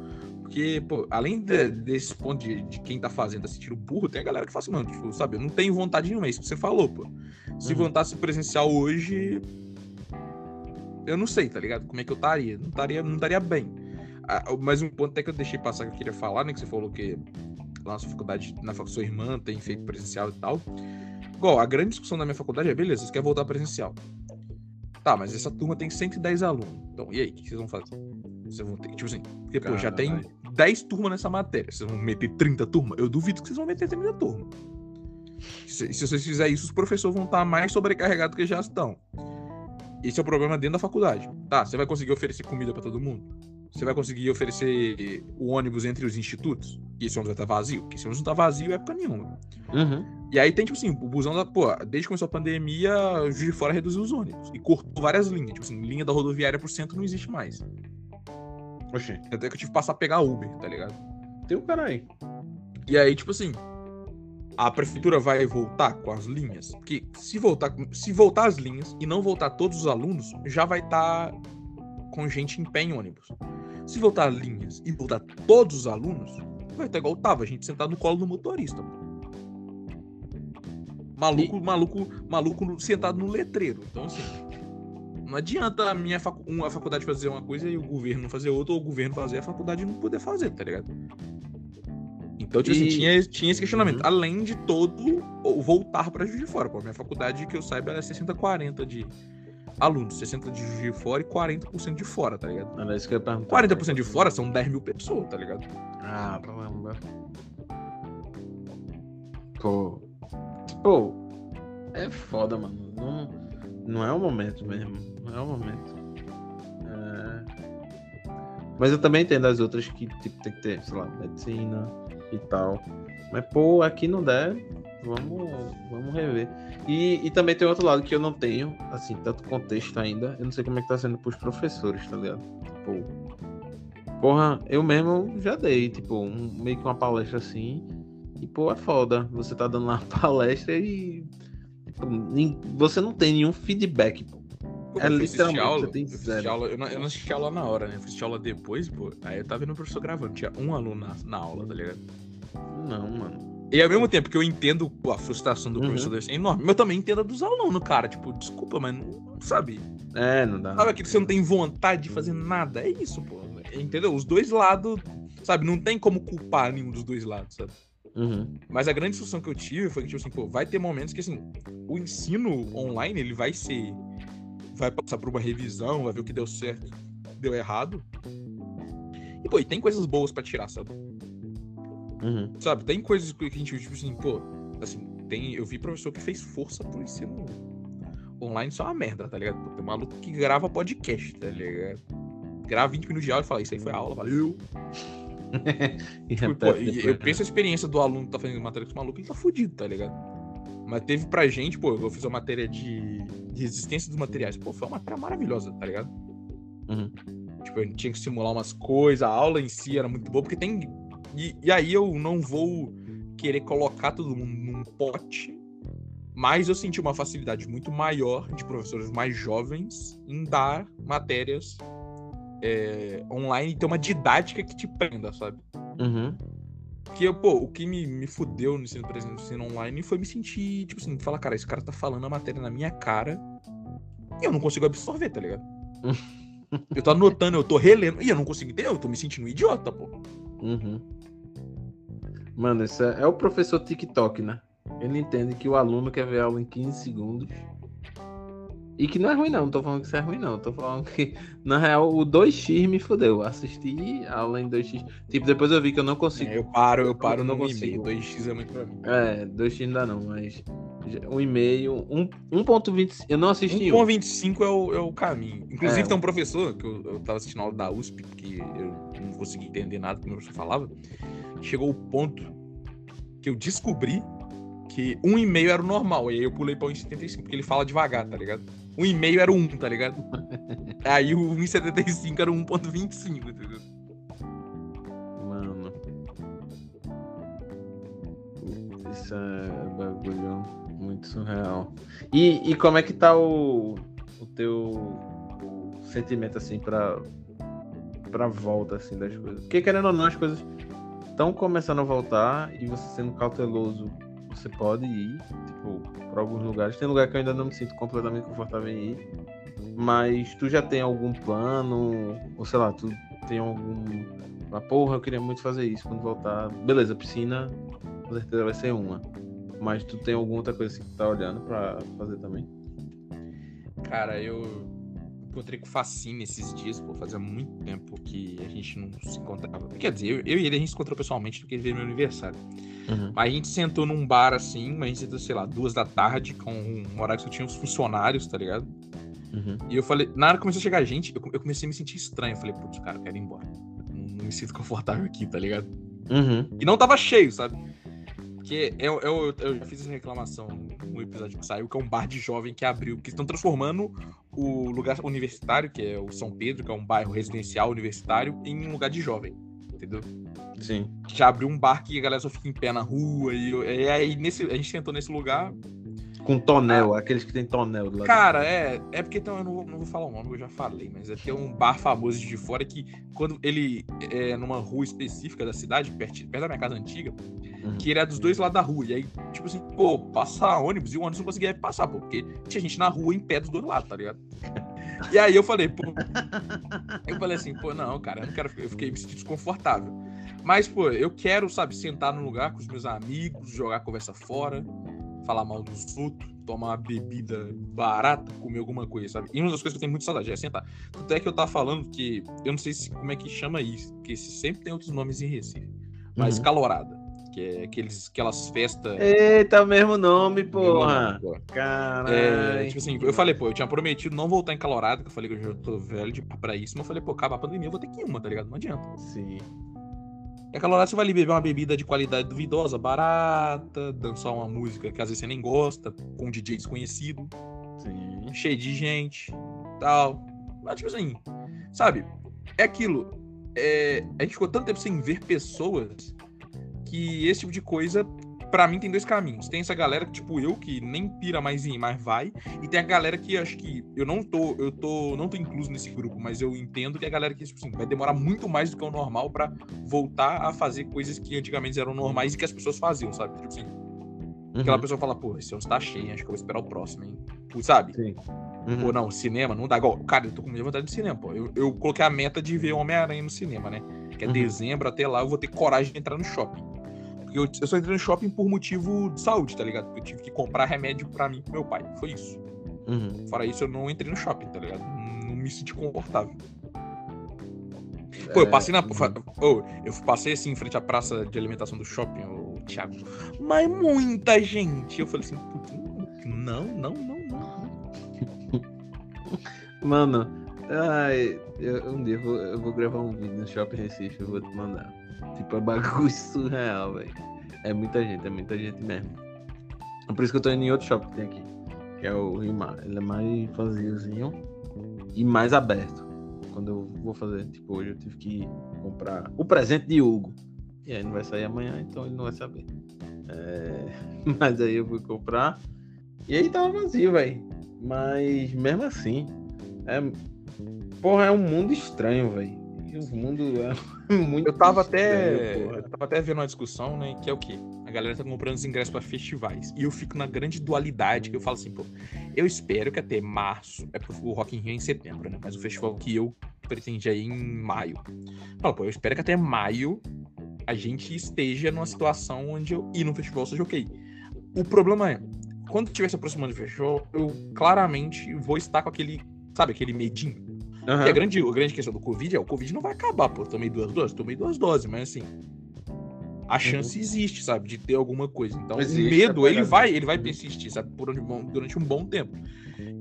Porque, pô, além de- desse ponto de, de quem tá fazendo tá sentindo burro, tem a galera que fala assim, mano, tipo, sabe, eu não tenho vontade nenhuma, é isso que você falou, pô. Se Uhum. voltasse presencial hoje, eu não sei, tá ligado? Como é que eu estaria? Não estaria, não estaria bem. Ah, mas um ponto até que eu deixei passar que eu queria falar, né? Que você falou que lá na sua faculdade, na faculdade, sua irmã tem feito presencial e tal. Igual, a grande discussão da minha faculdade é, beleza, vocês querem voltar presencial. Tá, mas essa turma tem 110 alunos. Então, e aí, o que vocês vão fazer? Vocês vão ter, tipo assim, porque, pô, já tem. 10 turmas nessa matéria. Vocês vão meter 30 turmas? Eu duvido que vocês vão meter 30 turmas. Se, se vocês fizerem isso, os professores vão estar mais sobrecarregados que já estão. Esse é o problema dentro da faculdade. Tá, você vai conseguir oferecer comida pra todo mundo? Você vai conseguir oferecer o ônibus entre os institutos? E esse ônibus vai estar vazio? Porque esse ônibus não tá vazio época nenhuma. Uhum. E aí tem, tipo assim, o busão da. Pô, desde que começou a pandemia, o Juiz de Fora reduziu os ônibus. E cortou várias linhas. Tipo assim, linha da rodoviária pro centro não existe mais. Oxi, Até que eu tive que passar a pegar Uber, tá ligado? tem o cara aí. E aí, tipo assim, a prefeitura vai voltar com as linhas? Porque se voltar, se voltar as linhas e não voltar todos os alunos, já vai estar com gente em pé em ônibus. Se voltar linhas e voltar todos os alunos, vai estar igual tava, a gente sentado no colo do motorista. Maluco, maluco, maluco sentado no letreiro. Então, assim, não adianta a minha facu uma faculdade fazer uma coisa e o governo não fazer outra, ou o governo fazer a faculdade não poder fazer, tá ligado? Então, tipo assim, E- tinha, tinha esse questionamento. Uhum. Além de todo o voltar pra Juiz de Fora. Pô, minha faculdade, que eu saiba, ela é 60-40 de alunos. 60% de Juiz de Fora e 40% de fora, tá ligado? Era isso que eu ia perguntar. 40% de fora são 10 mil pessoas, tá ligado? Ah, caramba. Pô. Pô. É foda, mano. Não, não é o momento mesmo. É o momento. É... Mas eu também entendo as outras que tipo, tem que ter, sei lá, medicina e tal. Mas, pô, aqui não der, vamos, vamos rever. E, e também tem outro lado que eu não tenho, assim, tanto contexto ainda. Eu não sei como é que tá sendo pros professores, tá ligado? Tipo, Porra, eu mesmo já dei, tipo, um- meio que uma palestra assim. E, pô, é foda. Você tá dando uma palestra e. tipo, você não tem nenhum feedback, pô. Pô, É eu literalmente, aula, você tem eu zero. aula, eu, não, eu não assisti aula na hora, né? Eu fui assistir aula depois, pô. Aí eu tava vendo o professor gravando. Tinha um aluno na, na aula, tá ligado? Não, mano. E ao mesmo tempo que eu entendo pô, a frustração do Uhum. professor ser enorme, mas eu também entendo a dos alunos, cara. Tipo, desculpa, mas não sabe. É, não dá. Sabe aquilo que você não tem vontade de fazer nada? É isso, pô. Entendeu? Os dois lados, sabe? Não tem como culpar nenhum dos dois lados, sabe? Uhum. Mas a grande discussão que eu tive foi que, tipo assim, pô, vai ter momentos que, assim, o ensino online, ele vai ser... Vai passar por uma revisão, vai ver o que deu certo, deu errado. E, pô, e tem coisas boas pra tirar, sabe? Uhum. Sabe? Tem coisas que a gente, tipo assim, pô, assim, tem... Eu vi professor que fez força pro ensino online, só uma merda, tá ligado? Pô, tem maluco que grava podcast, tá ligado? Grava 20 minutos de aula e fala, isso aí foi aula, valeu. Tipo, repete pô, eu penso a experiência do aluno que tá fazendo matéria com esse maluco, ele tá fudido, tá ligado? Mas teve pra gente, pô, eu fiz uma matéria de, resistência dos materiais. Pô, foi uma matéria maravilhosa, tá ligado? Uhum. Tipo, a gente tinha que simular umas coisas, a aula em si era muito boa, porque tem. E, e aí eu não vou querer colocar todo mundo num pote, mas eu senti uma facilidade muito maior de professores mais jovens em dar matérias é, online e ter uma didática que te prenda, sabe? Uhum. Porque, pô, o que me, me fudeu no ensino presencial no ensino online foi me sentir, tipo assim, falar, cara, esse cara tá falando a matéria na minha cara e eu não consigo absorver, tá ligado? eu tô anotando, eu tô relendo e eu não consigo entender, eu tô me sentindo um idiota, pô. Uhum. Mano, isso é, é o professor TikTok, né? Ele entende que o aluno quer ver a aula em 15 segundos. E que não é ruim, não. Não tô falando que isso é ruim, não. Tô falando que, na real, o 2x me fudeu. Assisti a aula em 2x. Tipo, depois eu vi que eu não consigo. É, eu paro, eu paro Eu não 1,5. consigo. 2x é muito pra mim. É, 2x não dá não, mas. já- Um e-mail. Um, 1.20. Eu não assisti um. 1,25 é o, é o caminho. Inclusive, É. tem um professor, que eu, eu tava assistindo aula da USP, que eu não consegui entender nada que o meu professor falava. Chegou o ponto que eu descobri que um e-mail era o normal. E aí eu pulei pra 1,75, porque ele fala devagar, tá ligado? Um e-mail era o 1, tá ligado? aí o 1,75 era o 1,25, entendeu? Mano. Isso é bagulho muito surreal. E, e como é que tá o, o teu o sentimento assim pra, pra volta assim das coisas? Porque querendo ou não, as coisas estão começando a voltar e você sendo cauteloso, você pode ir, tipo, pra alguns lugares. Tem lugar que eu ainda não me sinto completamente confortável em ir. Mas tu já tem algum plano? Ou sei lá, tu tem algum ah, porra, eu queria muito fazer isso quando voltar. Beleza, piscina, com certeza vai ser uma. Mas tu tem alguma outra coisa assim que tu tá olhando pra fazer também? Cara, eu encontrei com o Facine esses dias, pô, fazia muito tempo que a gente não se encontrava. Quer dizer, eu, eu e ele a gente se encontrou pessoalmente porque ele veio no meu aniversário. Mas a gente sentou num bar assim, mas a gente sentou, sei lá, duas da tarde, com um horário que só tinha os funcionários, tá ligado? Uhum. E eu falei, na hora que começou a chegar gente, eu, eu comecei a me sentir estranho. Eu falei, putz, cara, eu quero ir embora. Não, não me sinto confortável aqui, tá ligado? Uhum. E não tava cheio, sabe? Que é, eu, eu, eu já fiz essa reclamação no episódio que saiu, que é um bar de jovem que abriu, que estão transformando o lugar universitário, que é o São Pedro, que é um bairro residencial universitário, em um lugar de jovem. Entendeu? Sim. Já abriu um bar que a galera só fica em pé na rua. E, e aí nesse, a gente sentou nesse lugar. Com tonel, aqueles que tem tonel do lado. Cara, é, é porque então, eu não vou, não vou falar o nome, eu já falei, mas é é um bar famoso de fora que, quando ele é numa rua específica da cidade, perto, perto da minha casa antiga, Uhum. que ele é dos dois lados da rua. E aí, tipo assim, pô, passar ônibus e o ônibus não conseguia passar, pô, porque tinha gente na rua em pé dos dois lados, tá ligado? E aí eu falei, pô. Eu falei assim, pô, não, cara, eu não quero. Eu fiquei me sentindo desconfortável. Mas, pô, eu quero, sabe, sentar num lugar com os meus amigos, jogar conversa fora, falar mal dos outros, tomar uma bebida barata, comer alguma coisa, sabe? E uma das coisas que eu tenho muito saudade é sentar. Tanto é que eu tava falando que. Eu não sei se, como é que chama isso, porque sempre tem outros nomes em Recife. Mas Uhum. calorada. Que é aqueles, aquelas festas. Eita, o mesmo nome, porra. nome. Caralho. É, tipo assim, eu falei, pô, eu tinha prometido não voltar em calorada, que eu falei que eu já tô velho de, pra isso, mas eu falei, pô, acaba a pandemia, eu vou ter que ir uma, tá ligado? Não adianta. Sim. E a calorada você vai ali beber uma bebida de qualidade duvidosa, barata, dançar uma música que às vezes você nem gosta, com um DJ desconhecido, Sim. cheio de gente, tal. Mas, tipo assim, sabe? É aquilo. é, a gente ficou tanto tempo sem ver pessoas que esse tipo de coisa, pra mim, tem dois caminhos. Tem essa galera que, tipo, eu, que nem pira mais em mas vai. E tem a galera que acho que eu não tô, eu tô, não tô incluso nesse grupo, mas eu entendo que a galera que, tipo assim, vai demorar muito mais do que o normal pra voltar a fazer coisas que antigamente eram normais e que as pessoas faziam, sabe? Tipo assim, aquela Uhum. pessoa fala, pô, esse ônibus tá cheio, acho que eu vou esperar o próximo, hein? Pô, Sabe? Sim. Pô, Uhum. não, cinema não dá. Igual, cara, eu tô com muita vontade de cinema, pô. Eu, eu coloquei a meta de ver Homem-Aranha no cinema, né? Que é Uhum. dezembro, até lá eu vou ter coragem de entrar no shopping. Eu, eu só entrei no shopping por motivo de saúde, tá ligado? Porque eu tive que comprar remédio pra mim e pro meu pai. Foi isso. Uhum. Fora isso, eu não entrei no shopping, tá ligado? Não, me senti confortável. Pô, eu passei na. uhum. eu passei assim em frente à praça de alimentação do shopping, ô, Thiago. Mas muita gente. Eu falei assim, não, não, não, não. Mano, ai, eu- um dia eu vou, eu vou gravar um vídeo no Shopping Recife, eu vou te mandar. Tipo, é bagulho surreal, velho. É muita gente, é muita gente mesmo. É por isso que eu tô indo em outro shopping que tem aqui, que é o Rio Mar. Ele é mais vaziozinho e mais aberto. Quando eu vou fazer, tipo, hoje eu tive que comprar o presente de Hugo. E aí não vai sair amanhã, então ele não vai saber. É, Mas aí eu fui comprar e aí tava vazio, velho. Mas mesmo assim, é. Porra, é um mundo estranho, velho. O mundo é muito Eu tava até. porra. Eu tava até vendo uma discussão, né? Que é o quê? A galera tá comprando os ingressos pra festivais. E eu fico na grande dualidade, que eu falo assim, pô, eu espero que até março. É porque o Rock in Rio é em setembro, né? Mas o festival que eu pretendia ir em maio. Fala, pô, eu espero que até maio a gente esteja numa situação onde eu ir no festival seja ok. O problema é, quando estiver se aproximando do festival, eu claramente vou estar com aquele, sabe, aquele medinho. Aham. Que a grande, a grande questão do Covid é o Covid não vai acabar, pô. Eu tomei duas doses, tomei duas doses, mas assim. A chance existe, sabe, de ter alguma coisa. Então, Existe, o medo, ele vai, ele vai persistir, sabe, por onde bom- durante um bom tempo.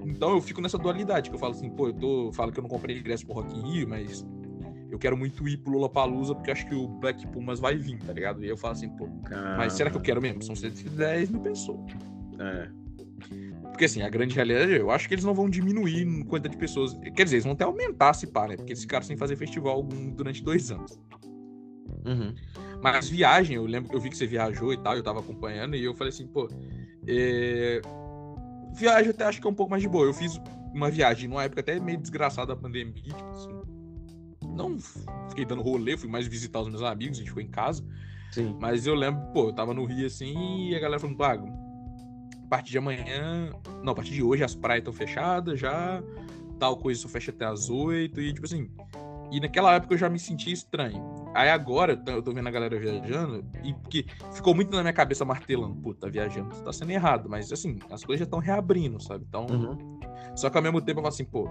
Então eu fico nessa dualidade, que eu falo assim, pô, eu tô. Falo que eu não comprei ingresso pro Rock in Rio, mas eu quero muito ir pro Lollapalooza, porque acho que o Black Pumas vai vir, tá ligado? E eu falo assim, pô, mas será que eu quero mesmo? São 110 mil pessoas. É. Porque assim, a grande realidade, eu acho que eles não vão diminuir em quantidade de pessoas. Quer dizer, eles vão até aumentar se pá, né? Porque eles ficaram sem fazer festival algum- durante dois anos. Uhum. Mas viagem, eu lembro que eu vi que você viajou e tal, eu tava acompanhando, e eu falei assim, pô, é... viagem eu até acho que é um pouco mais de boa. Eu fiz uma viagem numa época até meio desgraçada da pandemia, tipo assim. Não fiquei dando rolê, fui mais visitar os meus amigos, a gente ficou em casa. Sim. Mas eu lembro, pô, eu tava no Rio assim e a galera falando, Pago, a partir de amanhã. Não, a partir de hoje as praias estão fechadas já, tal coisa só fecha até as oito e tipo assim. E naquela época eu já me senti estranho. Aí agora eu tô, vendo a galera viajando e porque ficou muito na minha cabeça martelando, pô, tá viajando, tá sendo errado, mas assim, as coisas já estão reabrindo, sabe? Então, Uhum. só que ao mesmo tempo eu falo assim, pô,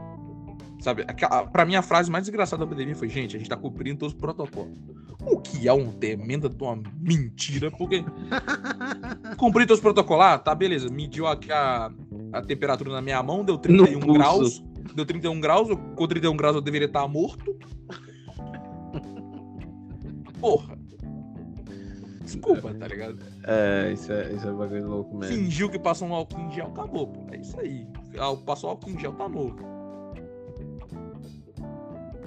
sabe? aquela- Pra mim a frase mais desgraçada da pandemia foi, gente, a gente tá cumprindo todos os protocolos. O que é um tremenda de uma mentira, porque cumprir todos os protocolos, ah, tá, beleza, mediu aqui a, a temperatura na minha mão, deu 31 pulso. graus, deu 31 graus, eu- com 31 graus eu deveria estar morto. Porra. Desculpa, tá ligado? É, isso é, isso é bagulho louco mesmo. Fingiu que passou um álcool em gel, acabou, pô. É isso aí. Passou álcool em gel, tá novo.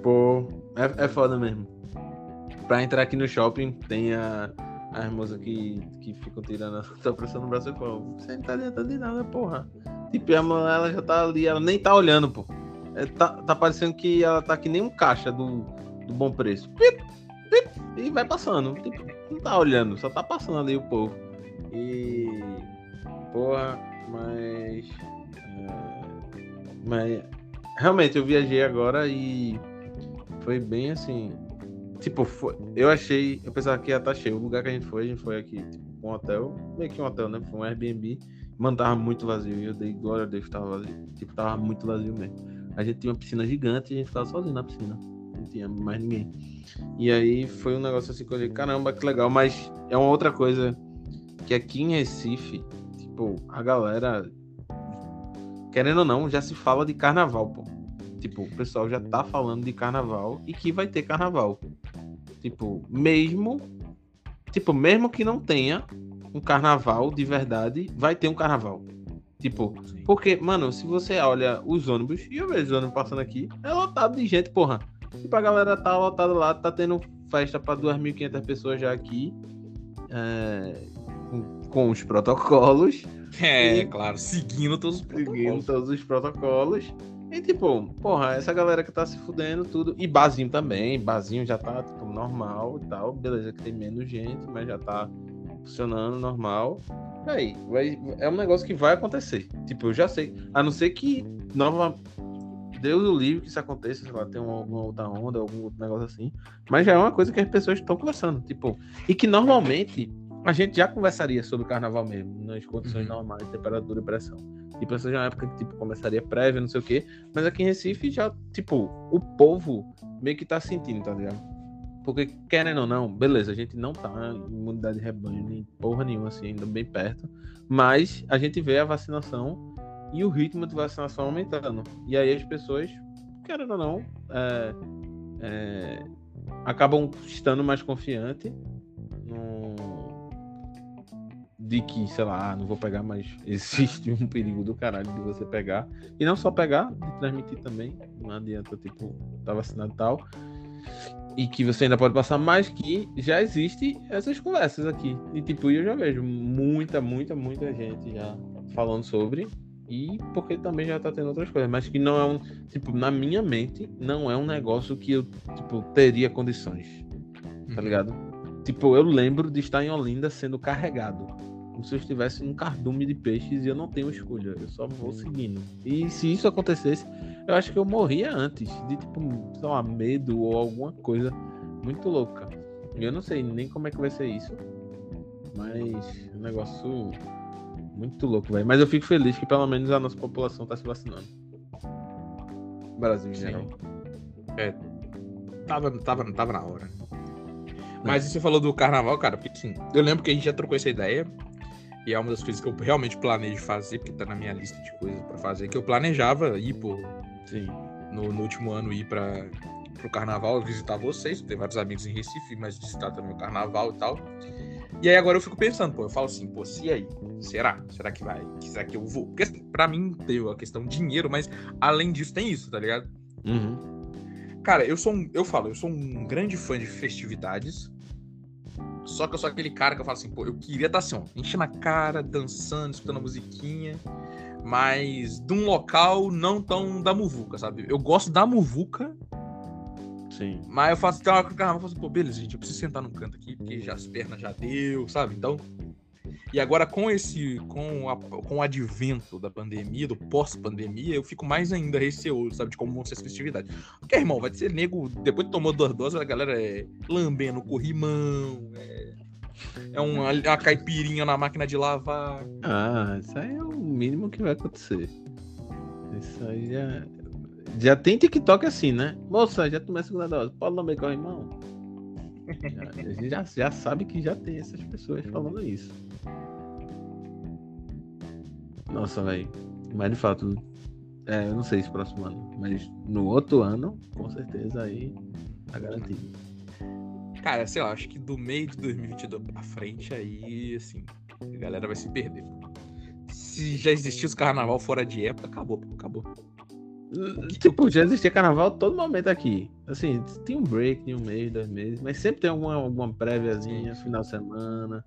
Pô, é, é foda mesmo. Pra entrar aqui no shopping, tem a, as moças que, que ficam tirando a sua pressão no braço e falam, você não tá adiantando de nada, porra. Tipo, a ela já tá ali, ela nem tá olhando, pô. É, tá, tá parecendo que ela tá que nem um caixa do, do bom preço. Pip, pip, e vai passando. Tipo, não tá olhando, só tá passando ali o povo. E. Porra, mas. é, mas. Realmente, eu viajei agora e. Foi bem assim. Tipo, foi- eu achei. Eu pensava que ia estar cheio. O lugar que a gente foi, a gente foi aqui, tipo, um hotel. Meio que um hotel, né? Foi um Airbnb. Mano, tava muito vazio. E eu dei glória a Deus que tava vazio. Tipo, tava muito vazio mesmo. A gente tinha uma piscina gigante e a gente ficava sozinho na piscina. Não tinha mais ninguém. E aí foi um negócio assim que eu olhei, caramba, que legal. Mas é uma outra coisa que aqui em Recife, tipo, a galera, querendo ou não, já se fala de carnaval, pô. Tipo, o pessoal já tá falando de carnaval e que vai ter carnaval. Tipo, mesmo. Tipo, mesmo que não tenha um carnaval de verdade, vai ter um carnaval. Tipo, porque, mano, se você olha os ônibus, e eu vejo os ônibus passando aqui, é lotado de gente, porra. Tipo, a galera tá lotada lá, tá tendo festa pra 2.500 pessoas já aqui. é, com, com os protocolos, É, E- claro, seguindo todos os seguindo protocolos. todos os protocolos. E tipo, porra, essa galera que tá se fudendo tudo. E barzinho também, barzinho já tá, tipo, normal e tal. Beleza, que tem menos gente, mas já tá funcionando normal. Aí, vai, é um negócio que vai acontecer. Tipo, eu já sei. A não ser que nova. Deus o livre que isso aconteça, sei lá, tem uma, alguma outra onda, algum outro negócio assim. Mas já é uma coisa que as pessoas estão conversando, tipo, e que normalmente a gente já conversaria sobre o carnaval mesmo, nas condições Uhum. normais, temperatura e pressão. Já é uma época que tipo, começaria prévia, não sei o quê. Mas aqui em Recife já, tipo, o povo meio que tá sentindo, tá ligado? Porque, querendo ou não, beleza, a gente não tá em imunidade de rebanho, nem porra nenhuma, assim, ainda bem perto. Mas a gente vê a vacinação e o ritmo de vacinação aumentando. E aí as pessoas, querendo ou não, é, é, acabam estando mais confiantes. De que, sei lá, ah, não vou pegar, mas existe um perigo do caralho de você pegar. E não só pegar, de transmitir também. Não adianta, tipo, tá vacinado e tal. E que você ainda pode passar, mas que já existe essas conversas aqui. E tipo, eu já vejo muita, muita, muita gente já falando sobre. E porque também já tá tendo outras coisas. Mas que não é um. Tipo, na minha mente, não é um negócio que eu, tipo, teria condições. Tá Uhum. ligado? Tipo, eu lembro de estar em Olinda sendo carregado. Como se eu estivesse num cardume de peixes e eu não tenho escolha. Eu só vou seguindo. E se isso acontecesse, eu acho que eu morria antes. De tipo, sei lá, medo ou alguma coisa muito louca. Eu não sei nem como é que vai ser isso. Mas é um negócio muito louco, velho. Mas eu fico feliz que pelo menos a nossa população tá se vacinando. Brasil em Sim. geral. Tava, tava, tava na hora. Mas você falou do carnaval, cara, porque assim, eu lembro que a gente já trocou essa ideia. E é uma das coisas que eu realmente planejo fazer, porque tá na minha lista de coisas pra fazer, que eu planejava ir, pô, Sim. no, no último ano ir para pro carnaval, visitar vocês, ter vários amigos em Recife, mas visitar também o carnaval e tal. E aí agora eu fico pensando, pô, eu falo assim, pô, se aí? Será? Será que vai? Será que eu vou? Porque assim, pra mim tem a questão dinheiro, mas além disso tem isso, tá ligado? Uhum. Cara, eu sou um, eu falo, eu sou um grande fã de festividades. Só que eu sou aquele cara que eu falo assim, pô, eu queria estar assim, ó, enchendo a cara, dançando, escutando a musiquinha, mas de um local não tão da muvuca, sabe? Eu gosto da muvuca, Sim. mas eu faço tem uma hora que o carnaval, eu falo assim, pô, beleza, gente, eu preciso sentar num canto aqui, porque já as pernas já deu, sabe? Então. E agora com esse, com, a- com o advento da pandemia, do pós-pandemia, eu fico mais ainda receoso, sabe, de como vão ser as festividades. Porque, irmão, vai ser nego, depois que tomou duas doses, a galera é lambendo corrimão, é, é uma, uma caipirinha na máquina de lavar. Ah, isso aí é o mínimo que vai acontecer. Isso aí já. Já tem TikTok assim, né? Moça, já tomei a segunda dose. Pode lamber com o irmão? Já- a gente já, já sabe que já tem essas pessoas falando isso. Nossa, velho. Mas de fato, é, eu não sei se próximo ano, mas no outro ano, com certeza aí tá garantido. Cara, sei lá, acho que do meio de 2022 pra frente, aí, assim, a galera vai se perder. Se já existisse carnaval fora de época, acabou, acabou. Tipo, já existia carnaval todo momento aqui. Assim, tem um break de um mês, dois meses, mas sempre tem alguma, alguma préviazinha, final de semana.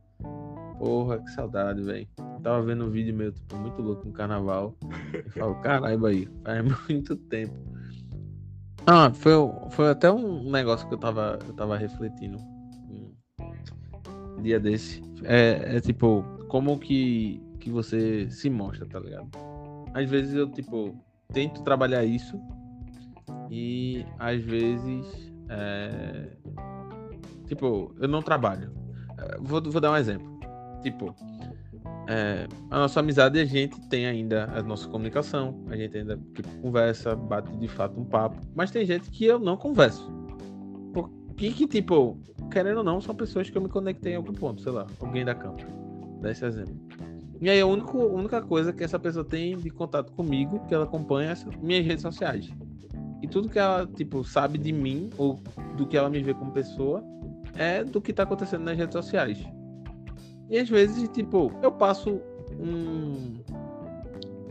Porra, que saudade, velho. Tava vendo um vídeo meu, tipo, muito louco no carnaval. Eu falo, caralho, aí, faz muito tempo. Ah, foi, foi até um negócio que eu tava, eu tava refletindo um dia desse. É, é tipo, como que, que você se mostra, tá ligado? Às vezes eu, tipo, tento trabalhar isso e às vezes é, tipo eu não trabalho é, vou, vou dar um exemplo tipo é, a nossa amizade a gente tem ainda a nossa comunicação a gente ainda tipo, conversa bate de fato um papo mas tem gente que eu não converso porque que tipo querendo ou não são pessoas que eu me conectei em algum ponto sei lá alguém da campo dá esse exemplo e aí a única, a única coisa que essa pessoa tem de contato comigo, que ela acompanha, é minhas redes sociais. E tudo que ela, tipo, sabe de mim, ou do que ela me vê como pessoa, é do que tá acontecendo nas redes sociais. E às vezes, tipo, eu passo um.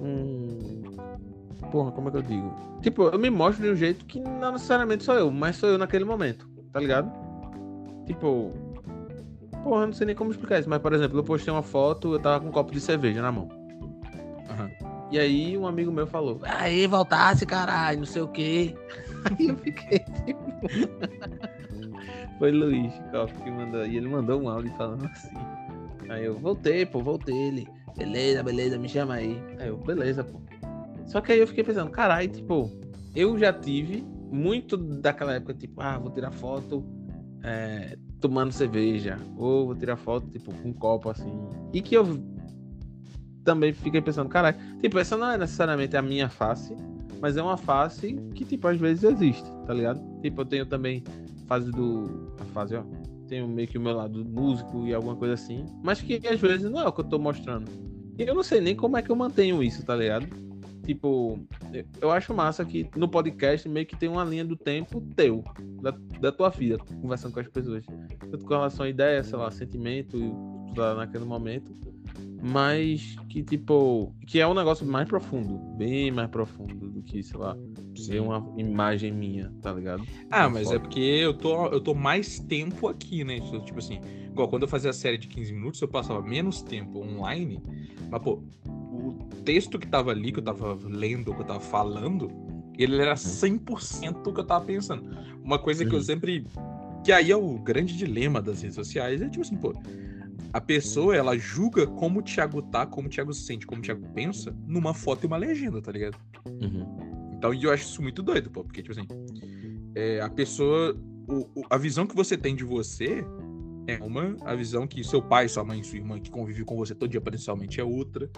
Um. Porra, como é que eu digo? Tipo, eu me mostro de um jeito que não necessariamente sou eu, mas sou eu naquele momento, tá ligado? Tipo, Porra, não sei nem como explicar isso, mas por exemplo, eu postei uma foto, eu tava com um copo de cerveja na mão. Uhum. E aí um amigo meu falou, aí voltasse, caralho, não sei o quê. Aí eu fiquei tipo. Foi Luiz Copo que mandou. E ele mandou um áudio falando assim. Aí eu voltei, pô, voltei ele. Beleza, beleza, me chama aí. Aí eu, beleza, pô. Só que aí eu fiquei pensando, caralho, tipo, eu já tive muito daquela época, tipo, ah, vou tirar foto é, tomando cerveja, ou vou tirar foto, tipo, com um copo assim. E que eu também fiquei pensando, caralho, tipo, essa não é necessariamente a minha face, mas é uma face que, tipo, às vezes existe, tá ligado? Tipo, eu tenho também fase do. A fase, ó. Tenho meio que o meu lado músico e alguma coisa assim. Mas que às vezes não é o que eu tô mostrando. E eu não sei nem como é que eu mantenho isso, tá ligado? tipo, eu acho massa que no podcast meio que tem uma linha do tempo teu, da, da tua vida, conversando com as pessoas. Tanto com relação a ideia, sei lá, sentimento, tá naquele momento. Mas que, tipo, que é um negócio mais profundo, bem mais profundo do que, sei lá, ver uma imagem minha, tá ligado? Ah, mas é porque eu tô, eu tô mais tempo aqui, né? Tipo assim, igual quando eu fazia a série de 15 minutos, eu passava menos tempo online, mas, pô, o texto que tava ali, que eu tava lendo, que eu tava falando, ele era 100% uhum. o que eu tava pensando. Uma coisa que eu sempre. Que aí é o grande dilema das redes sociais, é tipo assim, pô. A pessoa, ela julga como o Thiago tá, como o Thiago se sente, como o Thiago pensa, numa foto e uma legenda, tá ligado? Uhum. Então, eu acho isso muito doido, pô, porque, tipo assim, é, a pessoa. O, o, a visão que você tem de você é uma, a visão que seu pai, sua mãe, sua irmã que convive com você todo dia potencialmente é outra,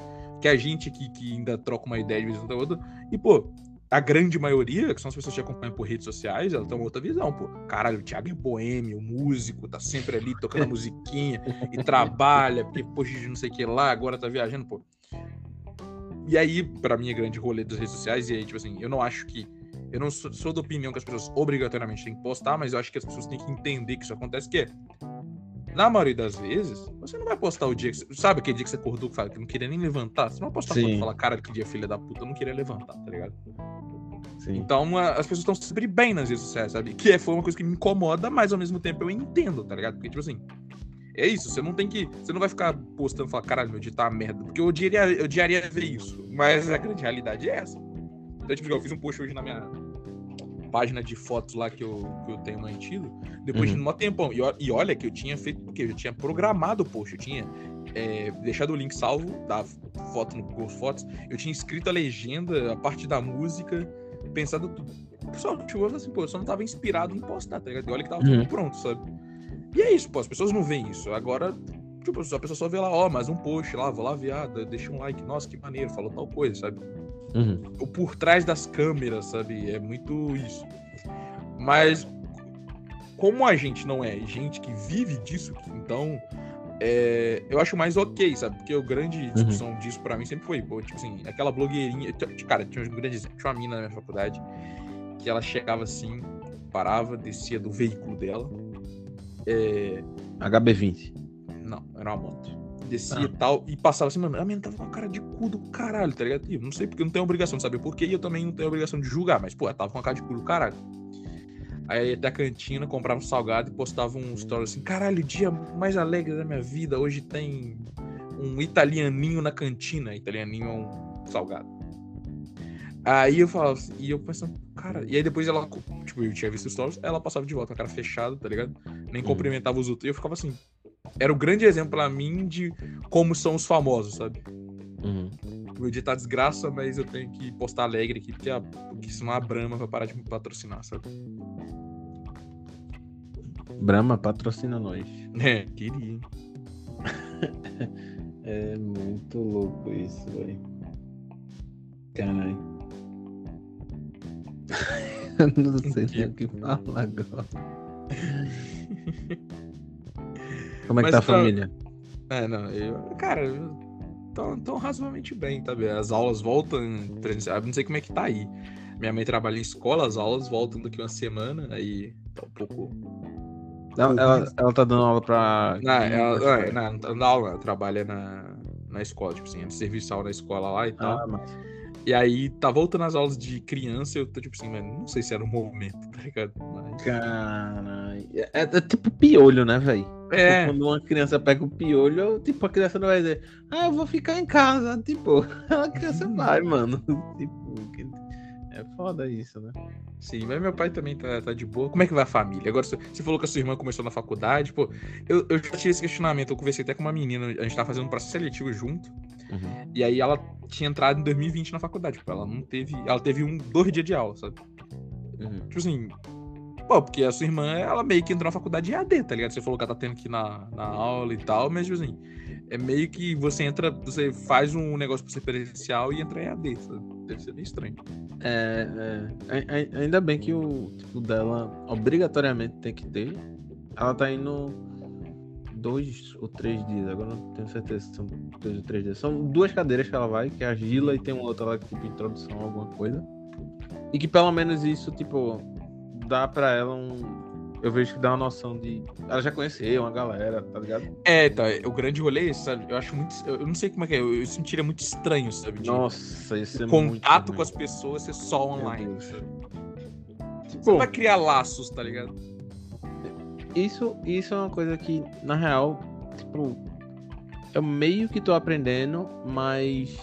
que a gente que, que ainda troca uma ideia de visão da outra, e pô, a grande maioria, que são as pessoas que acompanham por redes sociais, elas têm outra visão, pô. Caralho, o Thiago é boêmio, músico, tá sempre ali tocando a musiquinha e trabalha, porque, poxa, não sei o que lá, agora tá viajando, pô. E aí, pra mim, é grande rolê das redes sociais, e aí, tipo assim, eu não acho que. Eu não sou, sou da opinião que as pessoas obrigatoriamente têm que postar, mas eu acho que as pessoas têm que entender que isso acontece, que é na maioria das vezes, você não vai postar o dia que você. Sabe aquele dia que você acordou que, fala, que não queria nem levantar? Você não vai postar e falar, cara, que dia filha da puta, eu não queria levantar, tá ligado? Sim. Então as pessoas estão sempre bem nas redes sociais, sabe? Que é, foi uma coisa que me incomoda, mas ao mesmo tempo eu entendo, tá ligado? Porque, tipo assim, é isso, você não tem que. Você não vai ficar postando e falar, caralho, meu dia tá uma merda. Porque eu odiaria, eu odiaria ver isso. Mas a grande realidade é essa. Então, tipo, eu fiz um post hoje na minha, página de fotos lá que eu, que eu tenho mantido, depois uhum. de um tempão. E, e, olha que eu tinha feito o quê? Eu tinha programado o post, eu tinha é, deixado o link salvo da foto no Google Fotos, eu tinha escrito a legenda, a parte da música, pensado tudo. Pessoal chegou assim, pô, eu só não tava inspirado em postar, tá ligado? E olha que tava uhum. tudo pronto, sabe? E é isso, pô, as pessoas não veem isso. Agora, tipo, a pessoa só vê lá, ó, mais um post lá, vou lá ver, ah, deixa um like, nossa, que maneiro, falou tal coisa, sabe? Uhum. O por trás das câmeras, sabe? É muito isso. Mas como a gente não é gente que vive disso, então é, eu acho mais ok, sabe? Porque a grande uhum. discussão uhum. disso para mim sempre foi, pô, tipo assim, aquela blogueirinha. Cara, tinha um grande exemplo, tinha uma mina na minha faculdade que ela chegava assim, parava, descia do veículo dela, É... HB20. Não, era uma moto. Descia e Ah. tal, e passava assim, mano, a menina tava com a cara de cu do caralho, tá ligado? E eu não sei porque eu não tenho obrigação de saber porquê, e eu também não tenho obrigação de julgar, mas, pô, ela tava com a cara de cu do caralho. Aí ia até a cantina, comprava um salgado e postava um story assim, caralho, o dia mais alegre da minha vida, hoje tem um italianinho na cantina. Italianinho é um salgado. Aí eu falava assim, e eu pensando, cara, e aí depois ela, tipo, eu tinha visto stories, ela passava de volta com a cara fechada, tá ligado? Nem cumprimentava os outros. E eu ficava assim, era o grande exemplo pra mim de como são os famosos, sabe? Uhum. Meu dia tá desgraça, mas eu tenho que postar alegre aqui, porque, a, porque senão a Brahma vai parar de me patrocinar, sabe? Brahma patrocina nós. É, queria. É muito louco isso, velho. Caralho. Eu não sei nem o que falar agora. Como é que Mas tá a pra- família? É, não, eu. Cara, eu tô, tô razoavelmente bem, tá vendo? As aulas voltam presencial. Não sei como é que tá aí. Minha mãe trabalha em escola, as aulas voltam daqui uma semana, aí tá um pouco. Ela, ela, ela tá dando aula pra. Não, ela, não, é, não, não tá dando aula, ela trabalha na, na escola, tipo assim, é serviçal na escola lá e tal. Ah, mas... E aí tá voltando as aulas de criança, eu tô tipo assim, mano, não sei se era o momento, tá ligado? Mas... Caralho. É, é tipo piolho, né, velho? É, Quando uma criança pega o piolho, tipo, a criança não vai dizer, ah, eu vou ficar em casa. Tipo, a criança vai, mano. Tipo, é foda isso, né? sim, mas meu pai também tá, tá de boa. Como é que vai a família? Agora, você você falou que a sua irmã começou na faculdade, pô, eu, eu já tive esse questionamento, eu conversei até com uma menina, a gente tava fazendo um processo seletivo junto, Uhum. E aí ela tinha entrado em 2020 na faculdade, tipo, ela não teve. Ela teve um dois dias de aula, sabe? Uhum. Tipo assim. Pô, porque a sua irmã, ela meio que entrou na faculdade EAD, tá ligado? Você falou que ela tá tendo que ir na, na aula e tal, mas, tipo assim, é meio que você entra, você faz um negócio pra ser presencial e entra em EAD, sabe? Deve ser meio estranho. É, é, ai- ai- ainda bem que o tipo dela obrigatoriamente tem que ter. Ela tá indo dois ou três dias, agora não tenho certeza se são dois ou três dias. São duas cadeiras que ela vai, que é a Gila e tem uma outra lá que tipo introdução a alguma coisa. E que pelo menos isso, tipo, dá pra ela um. Eu vejo que dá uma noção de. Ela já conheceu uma galera, tá ligado? É, tá. O grande rolê, é sabe? Eu acho muito. Eu não sei como é que é, eu, eu sentiria muito estranho, sabe? De Nossa, isso é contato com as pessoas ser só online, sabe? Você Tipo, não vai criar laços, tá ligado? Isso, isso é uma coisa que, na real, tipo, eu meio que tô aprendendo, mas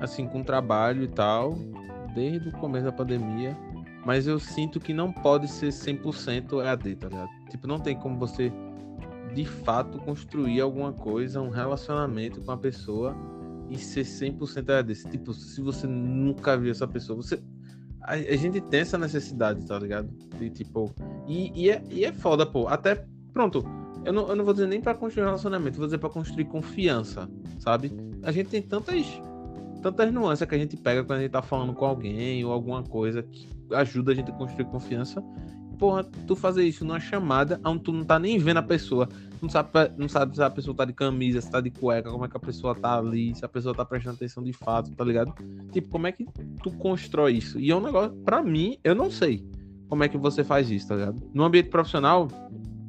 assim, com trabalho e tal, desde o começo da pandemia, mas eu sinto que não pode ser 100% EAD, tá ligado? Tipo, não tem como você de fato construir alguma coisa, um relacionamento com a pessoa e ser 100% EAD. Tipo, se você nunca viu essa pessoa, você a, a gente tem essa necessidade, tá ligado? De tipo, e, e, é, e é foda, pô. Até, pronto, eu não, eu não vou dizer nem pra construir relacionamento, vou dizer pra construir confiança, sabe? A gente tem tantas, tantas nuances que a gente pega quando a gente tá falando com alguém ou alguma coisa que ajuda a gente a construir confiança. Porra, tu fazer isso numa chamada onde tu não tá nem vendo a pessoa, não sabe, não sabe se a pessoa tá de camisa, se tá de cueca, como é que a pessoa tá ali, se a pessoa tá prestando atenção de fato, tá ligado? Tipo, como é que tu constrói isso? E é um negócio, pra mim, eu não sei como é que você faz isso, tá ligado? No ambiente profissional,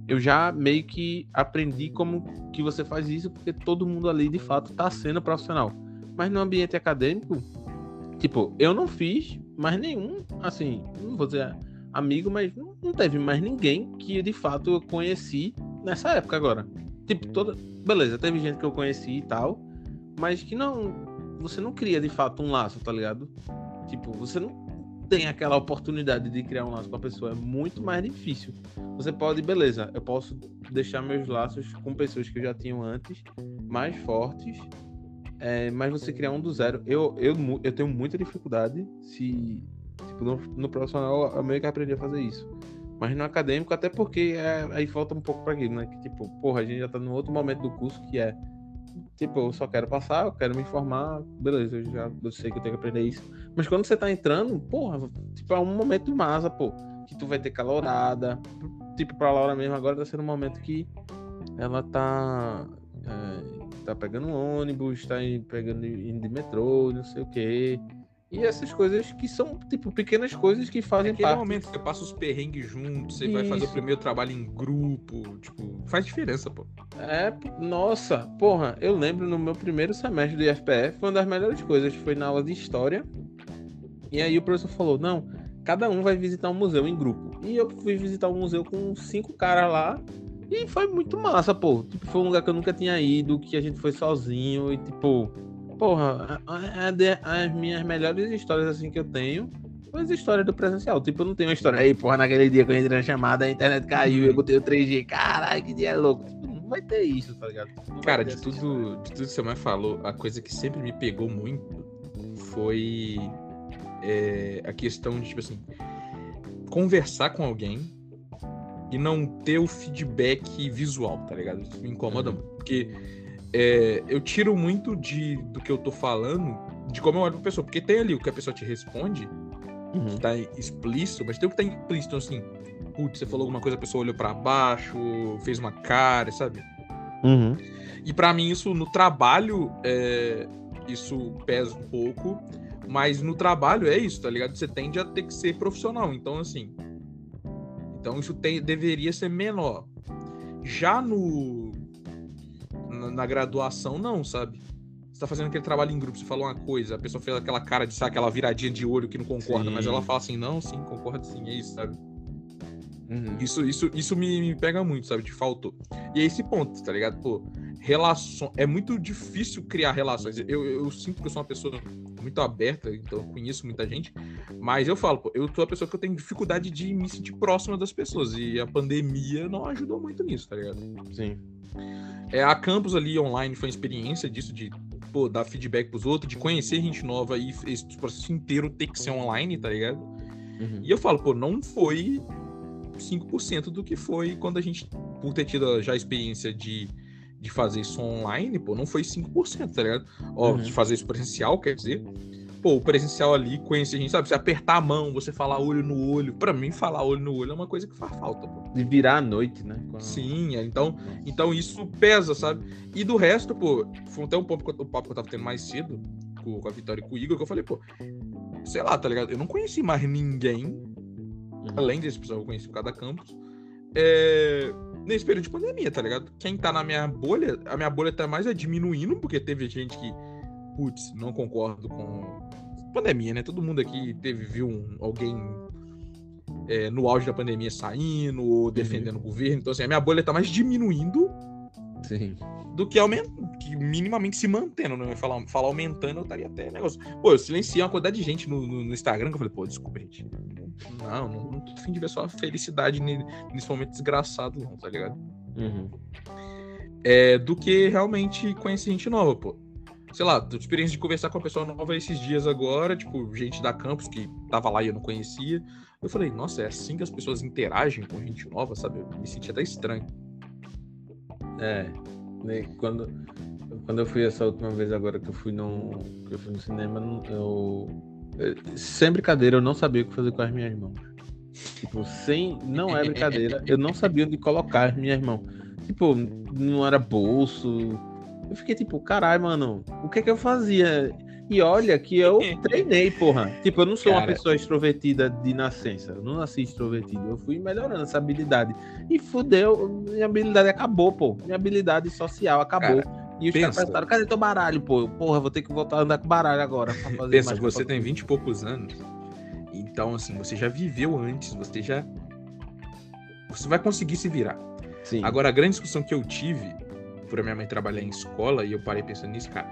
eu já meio que aprendi como que você faz isso, porque todo mundo ali de fato tá sendo profissional. Mas no ambiente acadêmico, tipo, eu não fiz, mas nenhum, assim, não vou dizer amigo, mas não, teve mais ninguém que de fato eu conheci nessa época agora. Tipo, toda. Beleza, teve gente que eu conheci e tal, mas que não. Você não cria de fato um laço, tá ligado? Tipo, você não tem aquela oportunidade de criar um laço com a pessoa, é muito mais difícil. Você pode, beleza, eu posso deixar meus laços com pessoas que eu já tinha antes, mais fortes, é, mas você criar um do zero, eu, eu, eu tenho muita dificuldade se. Tipo, no, no profissional eu meio que aprendi a fazer isso. Mas no acadêmico, até porque é, aí falta um pouco pra aquilo, né? Que tipo, porra, a gente já tá no outro momento do curso que é. Tipo, eu só quero passar, eu quero me informar, beleza, eu já eu sei que eu tenho que aprender isso. Mas quando você tá entrando, porra, tipo, é um momento massa, pô. Que tu vai ter calorada. Tipo, pra Laura mesmo, agora tá sendo um momento que ela tá. é, tá pegando ônibus, tá aí pegando indo de metrô, não sei o quê. E essas coisas que são, tipo, pequenas coisas que fazem Aquele parte. momento que você passa os perrengues juntos, você vai fazer o Isso. primeiro trabalho em grupo, tipo, faz diferença, pô. É, nossa, porra, eu lembro no meu primeiro semestre do IFPF, uma das melhores coisas foi na aula de história. E aí o professor falou: não, cada um vai visitar um museu em grupo. E eu fui visitar um museu com cinco caras lá. E foi muito massa, pô. Tipo, foi um lugar que eu nunca tinha ido, que a gente foi sozinho. E tipo, porra, a- a- a de- as minhas melhores histórias assim que eu tenho. foi As histórias do presencial, tipo, eu não tenho uma história aí, porra, naquele dia que eu entrei na chamada, a internet caiu, eu botei o 3G, caralho, que dia louco. Tipo, não vai ter isso, tá ligado? Não Cara, de tudo, história. de tudo que você mais falou, a coisa que sempre me pegou muito foi é, a questão de, tipo assim, conversar com alguém e não ter o feedback visual, tá ligado? Isso me incomoda Uhum. muito. Porque é, eu tiro muito de, do que eu tô falando de como eu olho pra pessoa. Porque tem ali o que a pessoa te responde, Uhum. que tá explícito, mas tem o que tá implícito, assim. Putz, você falou alguma coisa, a pessoa olhou pra baixo, fez uma cara, sabe? Uhum. E pra mim isso no trabalho é, isso pesa um pouco, mas no trabalho é isso, tá ligado? Você tende a ter que ser profissional, então assim, então isso tem, deveria ser menor. Já no na, na graduação não, sabe? Você tá fazendo aquele trabalho em grupo, você falou uma coisa, a pessoa fez aquela cara de sabe, aquela viradinha de olho que não concorda, mas Sim. ela fala assim, não, sim, concordo sim, é isso, sabe? Uhum. Isso, isso, isso me, me pega muito, sabe? De faltou. E é esse ponto, tá ligado? Pô, relação. É muito difícil criar relações. Eu, eu sinto que eu sou uma pessoa muito aberta, então eu conheço muita gente. Mas eu falo, pô, eu sou a pessoa que eu tenho dificuldade de me sentir próxima das pessoas. E a pandemia não ajudou muito nisso, tá ligado? Sim. É, a campus ali online foi uma experiência disso, de pô, dar feedback pros outros, de conhecer gente nova e esse processo inteiro ter que ser online, tá ligado? Uhum. E eu falo, pô, não foi 5% do que foi quando a gente, por ter tido já a experiência de, de fazer isso online, pô, não foi 5%, tá ligado? Ó, Uhum. de fazer isso presencial, quer dizer, pô, o presencial ali, conhecer a gente, sabe? Você apertar a mão, você falar olho no olho. Pra mim, falar olho no olho é uma coisa que faz falta, pô. De virar à noite, né? A- Sim, é, então, então isso pesa, sabe? E do resto, pô, foi até um papo, que eu- o papo que eu tava tendo mais cedo com, com a Vitória e com o Igor, que eu falei, pô, sei lá, tá ligado? Eu não conheci mais ninguém Uhum. além desse pessoal que eu conheci por cada campus, é, nesse período de pandemia, tá ligado? Quem tá na minha bolha, a minha bolha tá mais é diminuindo, porque teve gente que, putz, não concordo com pandemia, né? Todo mundo aqui teve, viu um- alguém é, no auge da pandemia saindo ou defendendo o governo, então assim, a minha bolha tá mais diminuindo Sim. do que aumentando, que minimamente se mantendo, né? Falar, falar aumentando, eu estaria até negócio. Pô, eu silenciei uma quantidade de gente no, no- no Instagram que eu falei, pô, desculpa, gente. Não, não, não tô afim de ver só a felicidade ne- nesse momento desgraçado, não, tá ligado? Uhum. É, do que realmente conhecer gente nova, pô. Sei lá, experiência de conversar com uma pessoa nova esses dias agora, tipo, gente da campus que tava lá e eu não conhecia. Eu falei, nossa, é assim que as pessoas interagem com gente nova, sabe? Eu me senti até estranho. É. né, Quando, quando eu fui essa última vez agora que eu fui no, que eu fui no cinema, eu, eu- Sem brincadeira, eu não sabia o que fazer com as minhas mãos. Tipo, sem. Não é brincadeira, eu não sabia onde colocar as minhas mãos. Tipo, não era bolso. Eu fiquei tipo, caralho, mano, o que é que eu fazia? E olha que eu treinei, porra. Tipo, eu não sou uma Cara. pessoa extrovertida de nascença. Eu não nasci extrovertido. Eu fui melhorando essa habilidade. E fudeu, minha habilidade acabou, pô. Minha habilidade social acabou. e os caras pensa. perguntaram, cadê teu baralho, pô? Porra, vou ter que voltar a andar com baralho agora. Pra fazer Pensa, você tem 20 e poucos anos. Então, assim, você já viveu antes, você já. Você vai conseguir se virar. Sim. Agora, a grande discussão que eu tive, por a minha mãe trabalhar em escola, e eu parei pensando nisso, cara.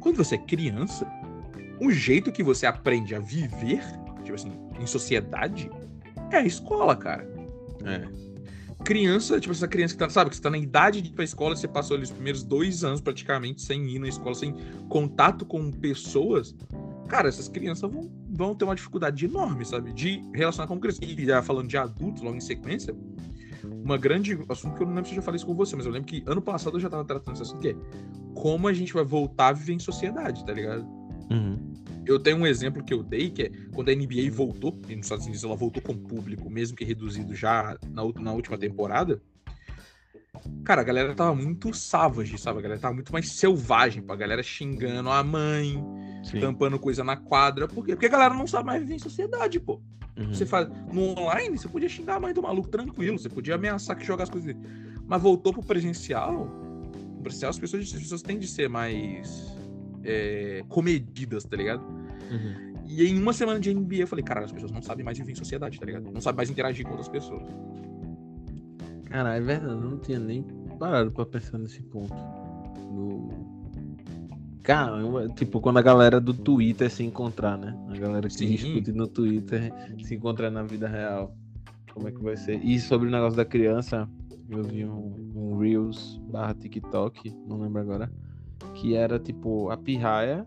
Quando você é criança, o jeito que você aprende a viver, tipo assim, em sociedade, é a escola, cara. É. Criança, tipo, essa criança que tá, sabe, que você tá na idade de ir pra escola, você passou ali os primeiros dois anos praticamente sem ir na escola, sem contato com pessoas. Cara, essas crianças vão, vão ter uma dificuldade enorme, sabe? De relacionar com crianças. E já falando de adultos, logo em sequência, uma grande assunto que eu não lembro se eu já falei isso com você, mas eu lembro que ano passado eu já tava tratando esse assunto, que é como a gente vai voltar a viver em sociedade, tá ligado? Uhum. Eu tenho um exemplo que eu dei, que é quando a NBA voltou, e nos Estados Unidos ela voltou com público, mesmo que reduzido já na, na última temporada. Cara, a galera tava muito savage, sabe? A galera tava muito mais selvagem. A galera xingando a mãe, Sim. tampando coisa na quadra. Por quê? Porque a galera não sabe mais viver em sociedade, pô. Uhum. Você faz. No online, você podia xingar a mãe do maluco tranquilo, você podia ameaçar que jogar as coisas dele. Mas voltou pro presencial. No presencial, as pessoas, as pessoas têm de ser mais é, comedidas, tá ligado? Uhum. E em uma semana de NBA, eu falei, cara, as pessoas não sabem mais viver em sociedade, tá ligado? Não sabem mais interagir com outras pessoas. Cara, é verdade, eu não tinha nem parado pra pensar nesse ponto. No... Caramba, tipo, quando a galera do Twitter se encontrar, né? A galera que Sim. discute no Twitter se encontrar na vida real. Como é que vai ser? E sobre o negócio da criança, eu vi um, um Reels barra TikTok, não lembro agora, que era tipo, a pirraia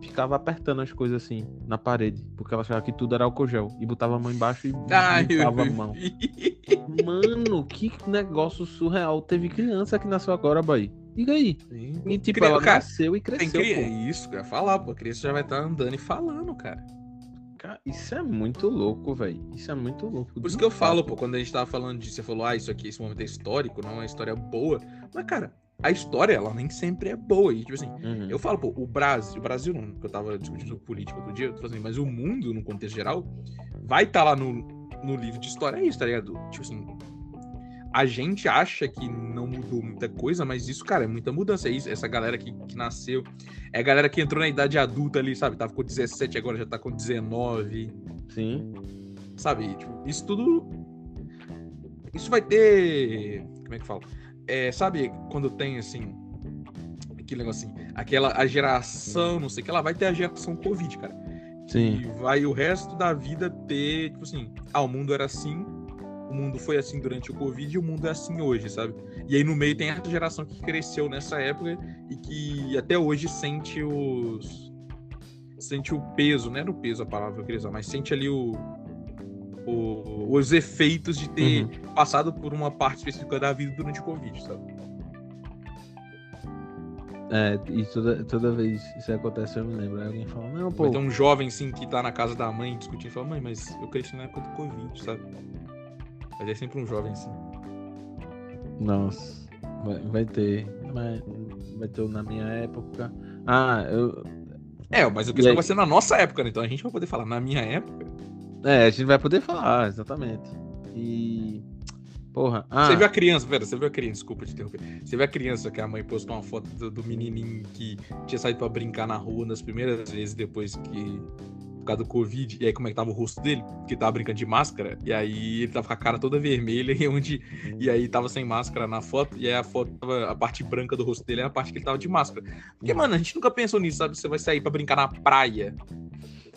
ficava apertando as coisas assim na parede, porque ela achava que tudo era álcool gel e botava a mão embaixo e Ai, limpava a mão. Mano, que negócio surreal. Teve criança que nasceu agora, Bahia. Diga aí. E tipo, Cria- ela cara, nasceu e Tem cresceu. pô. É isso que eu ia falar, pô. A criança já vai estar andando e falando, cara. Cara, isso é muito louco, velho. Isso é muito louco. Por isso que eu falo, pô, quando a gente tava falando disso, você falou, ah, isso aqui, esse momento é histórico, não é uma história boa. Mas, cara, a história, ela nem sempre é boa. E, tipo assim, Uhum. eu falo, pô, o Brasil, o Brasil não, porque eu tava discutindo política outro dia, eu tô falando assim, mas o mundo, no contexto geral, vai estar lá no, no livro de história, é isso, tá ligado? Tipo assim, a gente acha que não mudou muita coisa, mas isso, cara, é muita mudança. É isso, essa galera que, que nasceu, é a galera que entrou na idade adulta ali, sabe? Tava com 17, agora já tá com 19 Sim. sabe? Tipo, isso tudo. Isso vai ter. Como é que fala? É, sabe quando tem assim. Aquele negócio assim. Aquela a geração, não sei o que, ela vai ter a geração Covid, cara. Sim. E vai o resto da vida ter, tipo assim, ah, o mundo era assim, o mundo foi assim durante o Covid e o mundo é assim hoje, sabe? E aí no meio tem essa geração que cresceu nessa época e que até hoje sente os. Sente o peso, não era o peso a palavra que eu queria usar, mas sente ali o. o- os efeitos de ter Uhum. passado por uma parte específica da vida durante o Covid, sabe? É, e toda, toda vez isso acontece, eu me lembro. Aí alguém fala, não, pô. Vai ter um jovem assim que tá na casa da mãe discutindo e fala, mãe, mas eu cresci na época do Covid, sabe? Mas é sempre um jovem assim. Nossa. Vai, vai ter. Vai, vai ter na minha época. Ah, eu. É, mas o E questão aí? vai ser na nossa época, né? Então a gente vai poder falar, na minha época. É, a gente vai poder falar, exatamente. E. Porra. Ah, Você viu a criança, pera, você viu a criança, desculpa te interromper. Você viu a criança que a mãe postou uma foto do, do menininho que tinha saído pra brincar na rua nas primeiras vezes depois que. Por causa do Covid, e aí como é que tava o rosto dele? Porque tava brincando de máscara, e aí ele tava com a cara toda vermelha, e onde. E aí tava sem máscara na foto, e aí a foto tava. A parte branca do rosto dele é a parte que ele tava de máscara. Porque, mano, a gente nunca pensou nisso, sabe? Você vai sair pra brincar na praia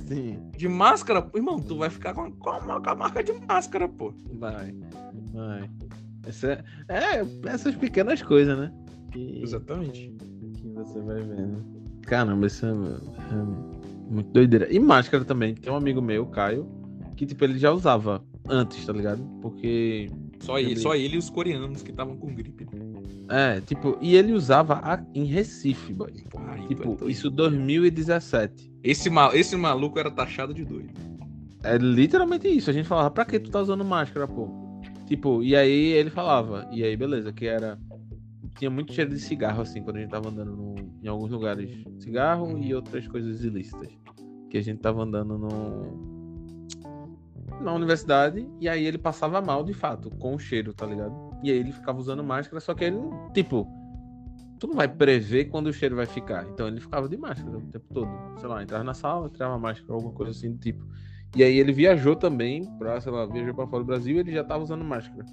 sim. de máscara, irmão, tu vai ficar com a, com a- marca de máscara, pô. Vai. Vai. Essa, é, essas pequenas coisas, né? Que, Exatamente. que você vai vendo. Caramba, isso é, é muito doideira. E máscara também. Tem um amigo meu, Caio, que tipo, ele já usava antes, tá ligado? Porque. Só ele, Ele- só ele e os coreanos que estavam com gripe. É, tipo, e ele usava a- em Recife, boy. Tipo, doido. isso 2017. esse, ma- esse maluco era taxado de doido. É literalmente isso. A gente falava, pra que tu tá usando máscara, pô? Tipo, e aí ele falava, e aí beleza, que era. Tinha muito cheiro de cigarro, assim, quando a gente tava andando no- em alguns lugares. Cigarro e outras coisas ilícitas. Que a gente tava andando no. Na universidade, e aí ele passava mal de fato, com o cheiro, tá ligado? E aí ele ficava usando máscara, só que ele, tipo, tu não vai prever quando o cheiro vai ficar. Então ele ficava de máscara o tempo todo. Sei lá, entrava na sala, tirava a máscara, alguma coisa assim do tipo. E aí ele viajou também pra, sei lá, viajou pra fora do Brasil e ele já tava usando máscara.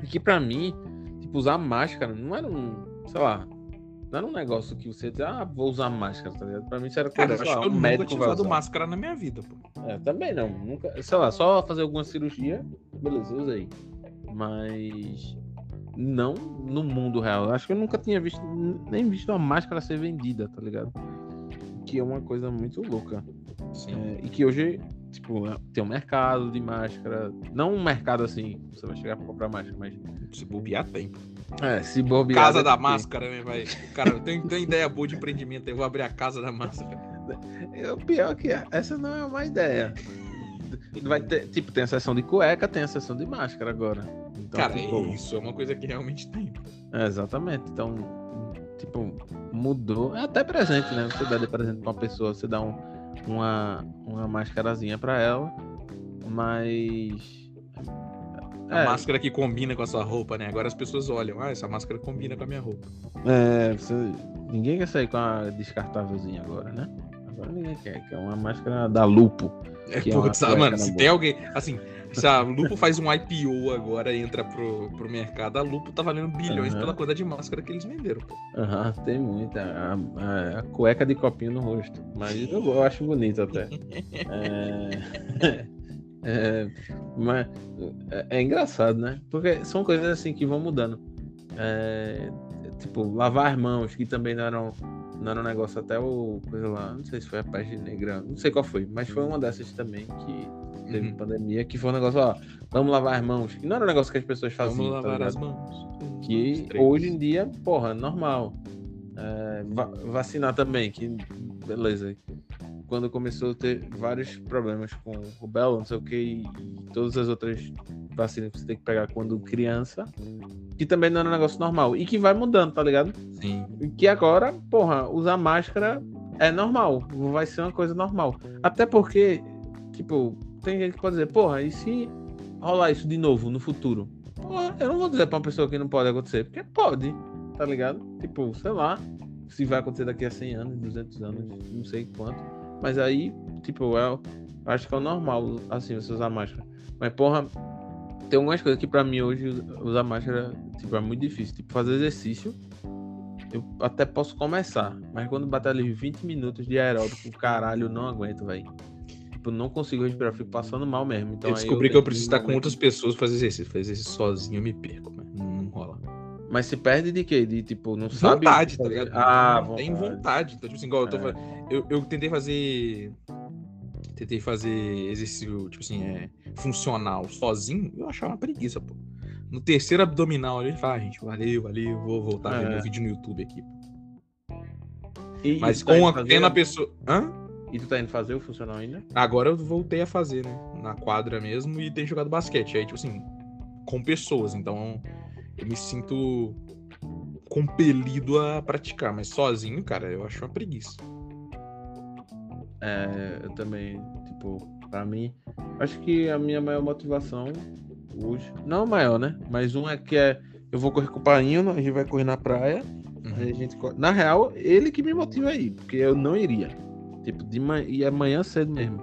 E que pra mim, tipo, usar máscara não era um, sei lá, não era um negócio que você dizia, ah, vou usar máscara, tá ligado? Pra mim isso era Cara, coisa, eu sei acho lá, que eu um nunca médico tinha usado máscara na minha vida, pô. É, também não, nunca, sei lá, só fazer alguma cirurgia, beleza, usei. Mas não no mundo real. Acho que eu nunca tinha visto, nem visto uma máscara ser vendida, tá ligado? Que é uma coisa muito louca. Sim. É, e que hoje, tipo, é- tem um mercado de máscara. Não um mercado assim, você vai chegar pra comprar máscara, mas. Se bobear, tem. É, se bobear. Casa da máscara, né, vai? Cara, tem, tem ideia boa de empreendimento. Eu vou abrir a casa da máscara. É, o pior que é, essa não é uma ideia. Vai ter, tipo, tem a seção de cueca, tem a seção de máscara agora. Então, Cara, tipo, isso é uma coisa que realmente tem. É, exatamente. Então, tipo, mudou. É até presente, né? Você dá de presente pra uma pessoa, você dá um, uma, uma máscarazinha pra ela, mas. A É. máscara que combina com a sua roupa, né? Agora as pessoas olham, ah, essa máscara combina com a minha roupa. É, você... ninguém quer sair com a descartávelzinha agora, né? Agora ninguém quer, que é uma máscara da Lupo. É, é putz, cueca mano, se boca. tem alguém. Assim, se a Lupo faz um IPO agora e entra pro, pro mercado, a Lupo tá valendo bilhões Aham. pela quantidade de máscara que eles venderam. Aham, tem muita. A, a- a cueca de copinho no rosto. Mas eu, eu acho bonito até. É, é, mas é, é engraçado, né? Porque são coisas assim que vão mudando. É, tipo, lavar as mãos, que também não era um, não era um negócio até o. Coisa lá, não sei se foi a peste negra, não sei qual foi, mas foi uma dessas também que teve Uhum. pandemia, que foi um negócio, ó, vamos lavar as mãos. Que não era um negócio que as pessoas faziam. Vamos tá lavar ligado? as mãos. Que hoje em dia, porra, normal. É, va- vacinar também, que beleza. Quando começou a ter vários problemas com rubéola, não sei o que, e todas as outras vacinas que você tem que pegar quando criança, que também não era um negócio normal. E que vai mudando, tá ligado? Sim. E que agora, porra, usar máscara é normal. Vai ser uma coisa normal. Até porque, tipo, tem gente que pode dizer, porra, e se rolar isso de novo no futuro? Porra, eu não vou dizer pra uma pessoa que não pode acontecer, porque pode, tá ligado? Tipo, sei lá, se vai acontecer daqui a 100 anos, 200 anos, não sei quanto. Mas aí, tipo, é, eu acho que é o normal, assim, você usar máscara. Mas, porra, tem algumas coisas que pra mim hoje usar máscara, tipo, é muito difícil. Tipo, fazer exercício, eu até posso começar, mas quando bater ali 20 minutos de aeróbico, caralho, eu não aguento, velho. Tipo, não consigo respirar, eu fico passando mal mesmo. Então eu descobri que eu preciso estar com momento- outras pessoas fazer exercício. Fazer exercício sozinho eu me perco. Não, rola. Mas se perde de quê? De tipo, não sabe. Vontade, tá ligado? Ah, Não Tem vontade. vontade. Então, tipo assim, igual eu tô É. fa- eu, eu tentei fazer. Tentei fazer exercício, tipo assim, é, funcional sozinho, eu achava uma preguiça, pô. No terceiro abdominal ali, fala, ah, gente, valeu, valeu, vou voltar a ver É. meu vídeo no YouTube aqui. pô." E- Mas com a, tendo a pessoa. Hã? E tu tá indo fazer o funcional ainda? Agora eu voltei a fazer, né? Na quadra mesmo e tenho jogado basquete. Aí, tipo assim, com pessoas. Então eu me sinto compelido a praticar. Mas sozinho, cara, eu acho uma preguiça. É, eu também, tipo, pra mim, acho que a minha maior motivação hoje, não a maior, né? Mas um é que é, eu vou correr com o Painho, a gente vai correr na praia, Uhum. a gente, na real, ele que me motiva aí, porque eu não iria, tipo, de manhã, e amanhã cedo mesmo.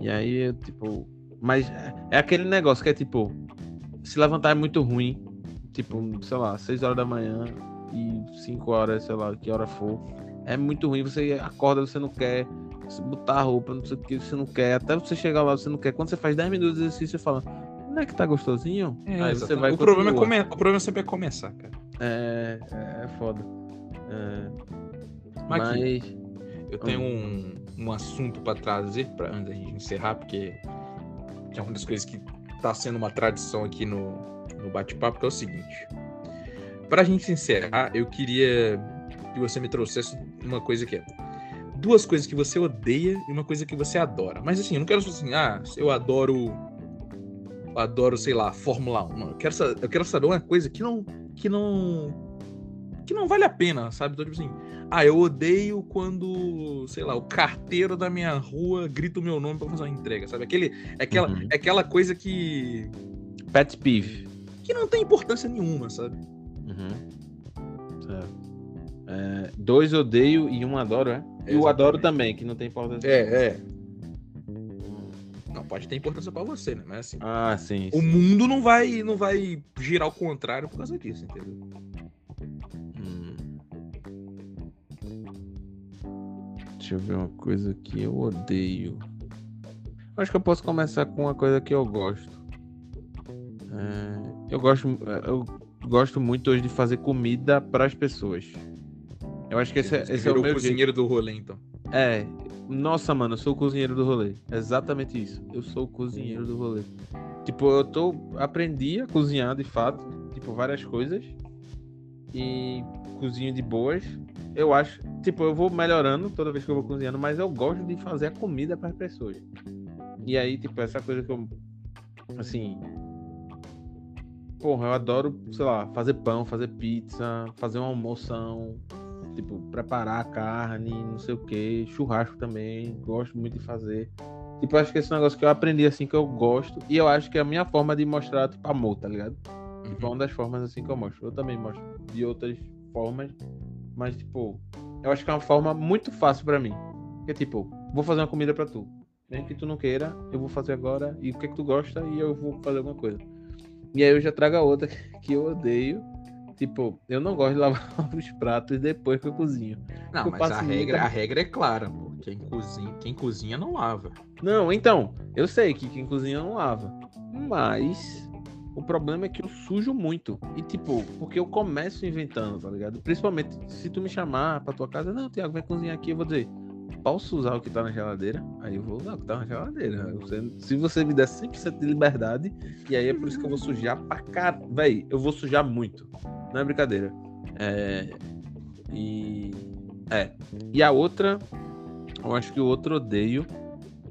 E aí, tipo, mas é- é aquele negócio que é tipo, se levantar é muito ruim, tipo, sei lá, 6 horas da manhã e 5 horas, sei lá, que hora for. É muito ruim, você acorda, você não quer, você botar a roupa, não sei o que, você não quer, até você chegar lá, você não quer. Quando você faz 10 minutos de exercício, você fala, não é que tá gostosinho? É, Aí você exatamente. vai o, problema é come... o problema sempre é começar, cara. É, é foda. É, Mas mas, eu tenho um, um assunto pra trazer pra antes da gente encerrar, porque é uma das coisas que tá sendo uma tradição aqui no, no bate-papo, que é o seguinte. Pra gente encerrar, eu queria que você me trouxesse uma coisa que é duas coisas que você odeia e uma coisa que você adora. Mas assim, eu não quero só assim, ah, eu adoro adoro, sei lá, Fórmula 1. Não, eu quero eu quero saber uma coisa que não que não que não vale a pena, sabe? Então, tipo assim, ah, eu odeio quando, sei lá, o carteiro da minha rua grita o meu nome pra fazer uma entrega, sabe? Aquele, é aquela, Uhum. é aquela coisa que, pet peeve. que não tem importância nenhuma, sabe? Uhum. Certo. É, dois odeio e um adoro, é? E o adoro também, que não tem importância. É, é. Não, pode ter importância pra você, né? Mas assim, Ah, sim. o sim. mundo não vai, não vai girar ao contrário por causa disso, entendeu? Hum. Deixa eu ver uma coisa que eu odeio. Acho que eu posso começar com uma coisa que eu gosto. É, eu gosto, eu gosto muito hoje de fazer comida para as pessoas. Eu acho que esse, é- Você esse é o meu jeito. cozinheiro do rolê, então. É, nossa, mano, eu sou o cozinheiro do rolê. Exatamente isso. Eu sou o cozinheiro do rolê. Tipo, eu tô aprendi a cozinhar de fato, tipo várias coisas e cozinho de boas. Eu acho, tipo, eu vou melhorando toda vez que eu vou cozinhando, mas eu gosto de fazer a comida para as pessoas. E aí, tipo, essa coisa que eu assim, porra, eu adoro, sei lá, fazer pão, fazer pizza, fazer uma almoção, tipo, preparar a carne, não sei o que, churrasco também, gosto muito de fazer. Tipo, acho que esse negócio que eu aprendi assim que eu gosto, e eu acho que é a minha forma de mostrar, tipo, amor, tá ligado? Tipo, é Uhum. uma das formas assim que eu mostro. Eu também mostro de outras formas, mas, tipo, eu acho que é uma forma muito fácil pra mim. Que é tipo, vou fazer uma comida pra tu. Mesmo que tu não queira, eu vou fazer agora, e o que é que tu gosta, e eu vou fazer alguma coisa. E aí eu já trago a outra que eu odeio. Tipo, eu não gosto de lavar os pratos depois que eu cozinho. Não, Eu mas a muita- regra, a regra é clara, pô. Quem cozinha, quem cozinha não lava. Não, então, eu sei que quem cozinha não lava. Mas o problema é que eu sujo muito. E tipo, porque eu começo inventando, tá ligado? Principalmente se tu me chamar pra tua casa, não, Tiago, vem cozinhar aqui, eu vou dizer, posso usar o que tá na geladeira? Aí eu vou usar o que tá na geladeira. Você- se você me der 100% de liberdade, e aí é por isso que eu vou sujar pra caralho. Véi, eu vou sujar muito. Não é brincadeira. É. E. É. E a outra, eu acho que o outro odeio,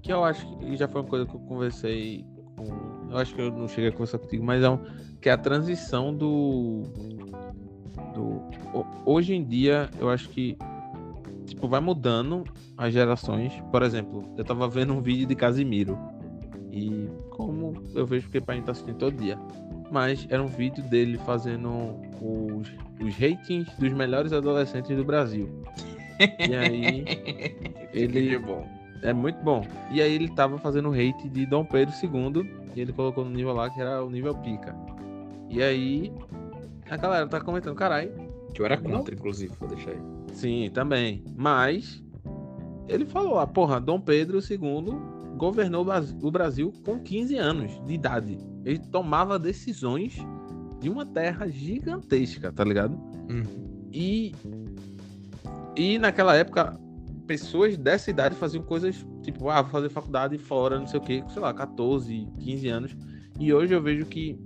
que eu acho que já foi uma coisa que eu conversei com. Eu acho que eu não cheguei a conversar contigo, mas é um. Que é a transição do. do ho- hoje em dia, eu acho que. Tipo, vai mudando as gerações. Por exemplo, eu tava vendo um vídeo de Casimiro. E como eu vejo que o pai tá assistindo todo dia. Mas era um vídeo dele fazendo os, os ratings dos melhores adolescentes do Brasil. E aí, ele- é bom. É muito bom. E aí ele tava fazendo hate de Dom Pedro II e ele colocou no nível lá que era o nível pica. E aí a galera tá comentando, carai, Que eu era contra, inclusive, vou deixar aí. sim, também. Mas ele falou, ah, porra, Dom Pedro II governou o Brasil com 15 anos de idade. Ele tomava decisões de uma terra gigantesca, tá ligado? Hum. E, e naquela época, pessoas dessa idade faziam coisas tipo, ah, vou fazer faculdade fora, não sei o que, sei lá, 14, 15 anos. E hoje eu vejo que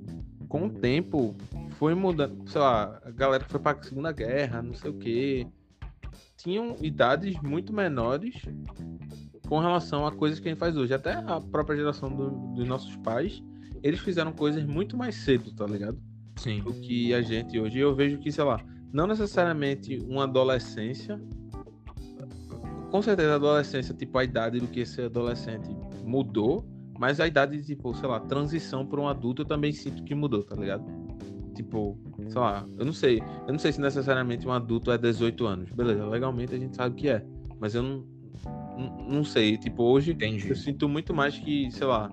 com o tempo foi mudando, sei lá, a galera que foi pra Segunda Guerra, não sei o que, tinham idades muito menores com relação a coisas que a gente faz hoje. Até a própria geração do- dos nossos pais, eles fizeram coisas muito mais cedo, tá ligado? Sim. do que a gente hoje. E eu vejo que, sei lá, não necessariamente uma adolescência. Com certeza a adolescência, tipo, a idade do que ser adolescente mudou, mas a idade, tipo, sei lá, transição para um adulto eu também sinto que mudou, tá ligado? Tipo, sei lá, eu não sei. Eu não sei se necessariamente um adulto é 18 anos. Beleza, legalmente a gente sabe que é. Mas eu não, não, sei. Tipo, hoje Entendi. eu sinto muito mais que, sei lá,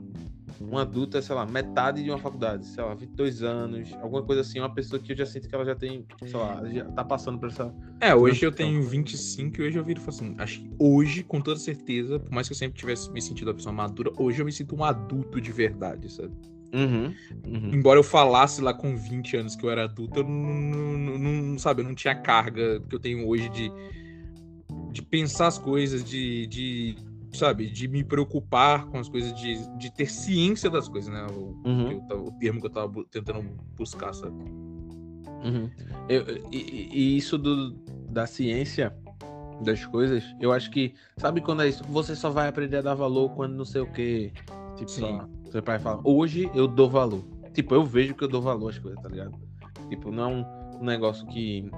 um adulto é, sei lá, metade de uma faculdade, sei lá, 22 anos, alguma coisa assim, uma pessoa que eu já sinto que ela já tem, sei lá, já tá passando por essa. É, hoje eu tenho 25 e hoje eu viro assim, acho que hoje, com toda certeza, por mais que eu sempre tivesse me sentido uma pessoa madura, hoje eu me sinto um adulto de verdade, sabe? Uhum. uhum. Embora eu falasse lá com 20 anos que eu era adulto, eu não, não, não- não- sabe, eu não tinha a carga que eu tenho hoje de, de pensar as coisas, de, de, sabe, de me preocupar com as coisas, de, de ter ciência das coisas, né? O, Uhum. eu o termo que eu tava tentando buscar, sabe? Uhum. Eu- e, e- isso do, da ciência das coisas, eu acho que, sabe quando é isso? Você só vai aprender a dar valor quando não sei o que. Tipo, Sim. lá, seu pai fala, hoje eu dou valor. Tipo, eu vejo que eu dou valor às coisas, tá ligado? Tipo, não é um negócio que,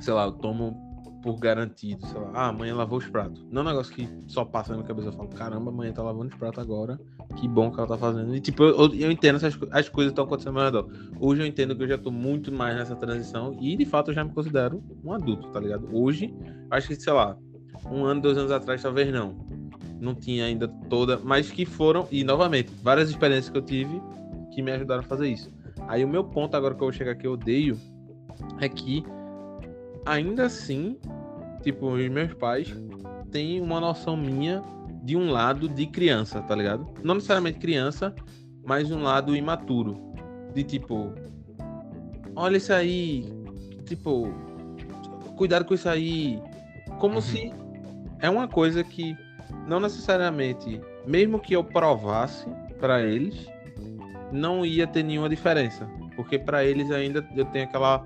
sei lá, eu tomo por garantido, sei lá, ah, amanhã lavou os pratos. Não é um negócio que só passa na minha cabeça, eu falo, caramba, amanhã tá lavando os pratos agora, que bom que ela tá fazendo. E tipo, eu, eu- entendo essas as coisas estão acontecendo ao redor. Hoje eu entendo que eu já tô muito mais nessa transição e de fato eu já me considero um adulto, tá ligado? Hoje, acho que, sei lá, um ano, dois anos atrás, talvez não. Não tinha ainda toda, mas que foram, e novamente, várias experiências que eu tive que me ajudaram a fazer isso. Aí o meu ponto agora que eu vou chegar que eu odeio é que ainda assim, tipo, os meus pais têm uma noção minha de um lado de criança, tá ligado? Não necessariamente criança, mas um lado imaturo. De tipo, olha isso aí, tipo, cuidado com isso aí. Como Uhum. se é uma coisa que não necessariamente, mesmo que eu provasse pra eles, não ia ter nenhuma diferença. Porque pra eles ainda eu tenho aquela.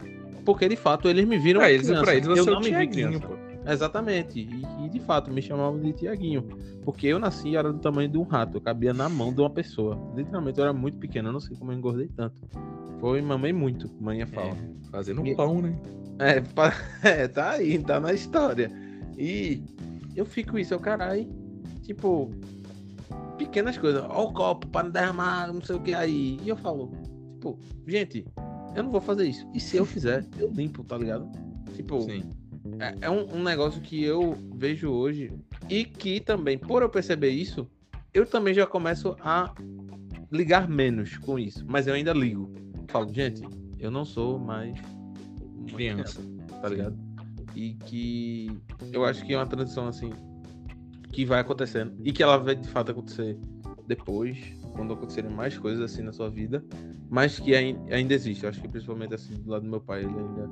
Porque de fato eles me viram Pra eles, criança. pra eles eu é não o me vi Tiaguinho, criança. pô. Exatamente. E, e, de fato me chamavam de Tiaguinho. Porque eu nasci e era do tamanho de um rato. Eu cabia na mão de uma pessoa. Literalmente eu era muito pequeno. Eu não sei como eu engordei tanto. Foi, mamei muito, mãe fala. É, fazendo e... pão, né? É, é, tá aí, tá na história. E eu fico isso, eu caralho. Tipo, pequenas coisas. Ó o copo para não derramar, não sei o que aí. E eu falo, tipo, gente, eu não vou fazer isso. E se eu fizer, eu limpo, tá ligado? Tipo, Sim. É, é um, um, negócio que eu vejo hoje e que também, por eu perceber isso, eu também já começo a ligar menos com isso. Mas eu ainda ligo. Falo, gente, eu não sou mais criança, tá ligado? E que eu acho que é uma transição assim que vai acontecendo e que ela vai de fato acontecer depois, quando acontecerem mais coisas assim na sua vida, mas que ainda existe. Eu acho que principalmente assim do lado do meu pai, ele ainda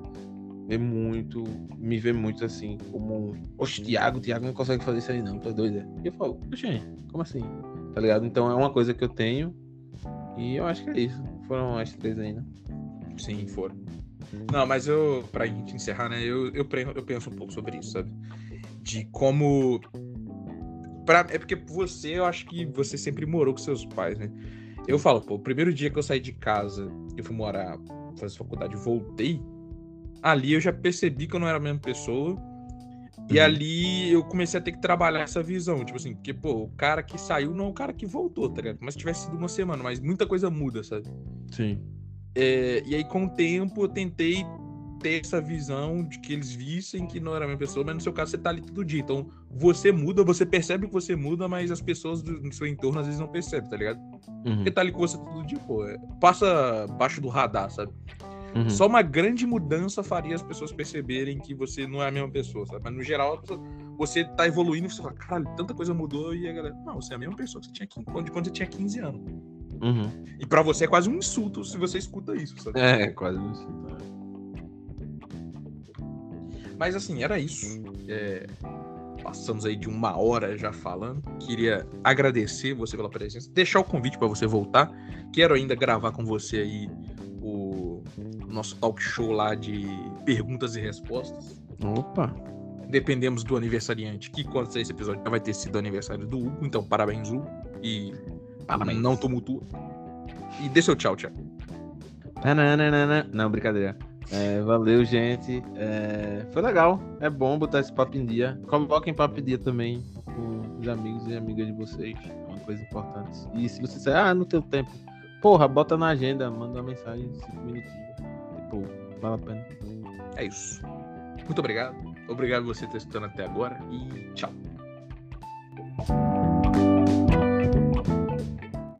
vê muito, me vê muito assim, como, oxe, Thiago, Thiago não consegue fazer isso aí não, doido, é? E eu falo, oxe, como assim? Tá ligado? Então é uma coisa que eu tenho e eu acho que é isso. Foram as três aí, né? Sim, foram. Não, mas eu, pra gente encerrar, né, eu, eu, eu penso um pouco sobre isso, sabe? De como. Pra, é porque você, eu acho que você sempre morou com seus pais, né? Eu falo, pô, o primeiro dia que eu saí de casa, eu fui morar, fazer faculdade, voltei, ali eu já percebi que eu não era a mesma pessoa. E uhum. ali eu comecei a ter que trabalhar essa visão. Tipo assim, porque, pô, o cara que saiu não é o cara que voltou, tá ligado? Mas se tivesse sido uma semana, mas muita coisa muda, sabe? Sim. É, e aí, com o tempo, eu tentei ter essa visão de que eles vissem que não era a mesma pessoa, mas no seu caso você tá ali todo dia. Então, você muda, você percebe que você muda, mas as pessoas do, no seu entorno às vezes não percebem, tá ligado? Uhum. Porque tá ali com você todo dia, pô. É, passa baixo do radar, sabe? Uhum. Só uma grande mudança faria as pessoas perceberem que você não é a mesma pessoa, sabe? Mas no geral, você tá evoluindo você fala, caralho, tanta coisa mudou e a galera, não, você é a mesma pessoa que você tinha quando, quando você tinha 15 anos. Uhum. E para você é quase um insulto se você escuta isso, sabe? É, quase um insulto. Mas assim, era isso. É... Passamos aí de uma hora já falando. Queria agradecer você pela presença, deixar o convite para você voltar. Quero ainda gravar com você aí o nosso talk show lá de perguntas e respostas. Opa! Dependemos do aniversariante, que quando sair esse episódio já vai ter sido aniversário do Hugo, então parabéns, Hugo. E Parabéns. Não tumultua. E dê seu tchau, tchau. Não, brincadeira. É, valeu, gente. É, foi legal. É bom botar esse papo em dia. Coloquem papo em dia também com os amigos e amigas de vocês. É uma coisa importante. E se você disser, ah, no teu tempo, porra, bota na agenda, manda uma mensagem de 5 minutinhos. Tipo, vale a pena. É isso. Muito obrigado. Obrigado você ter escutando até agora e tchau.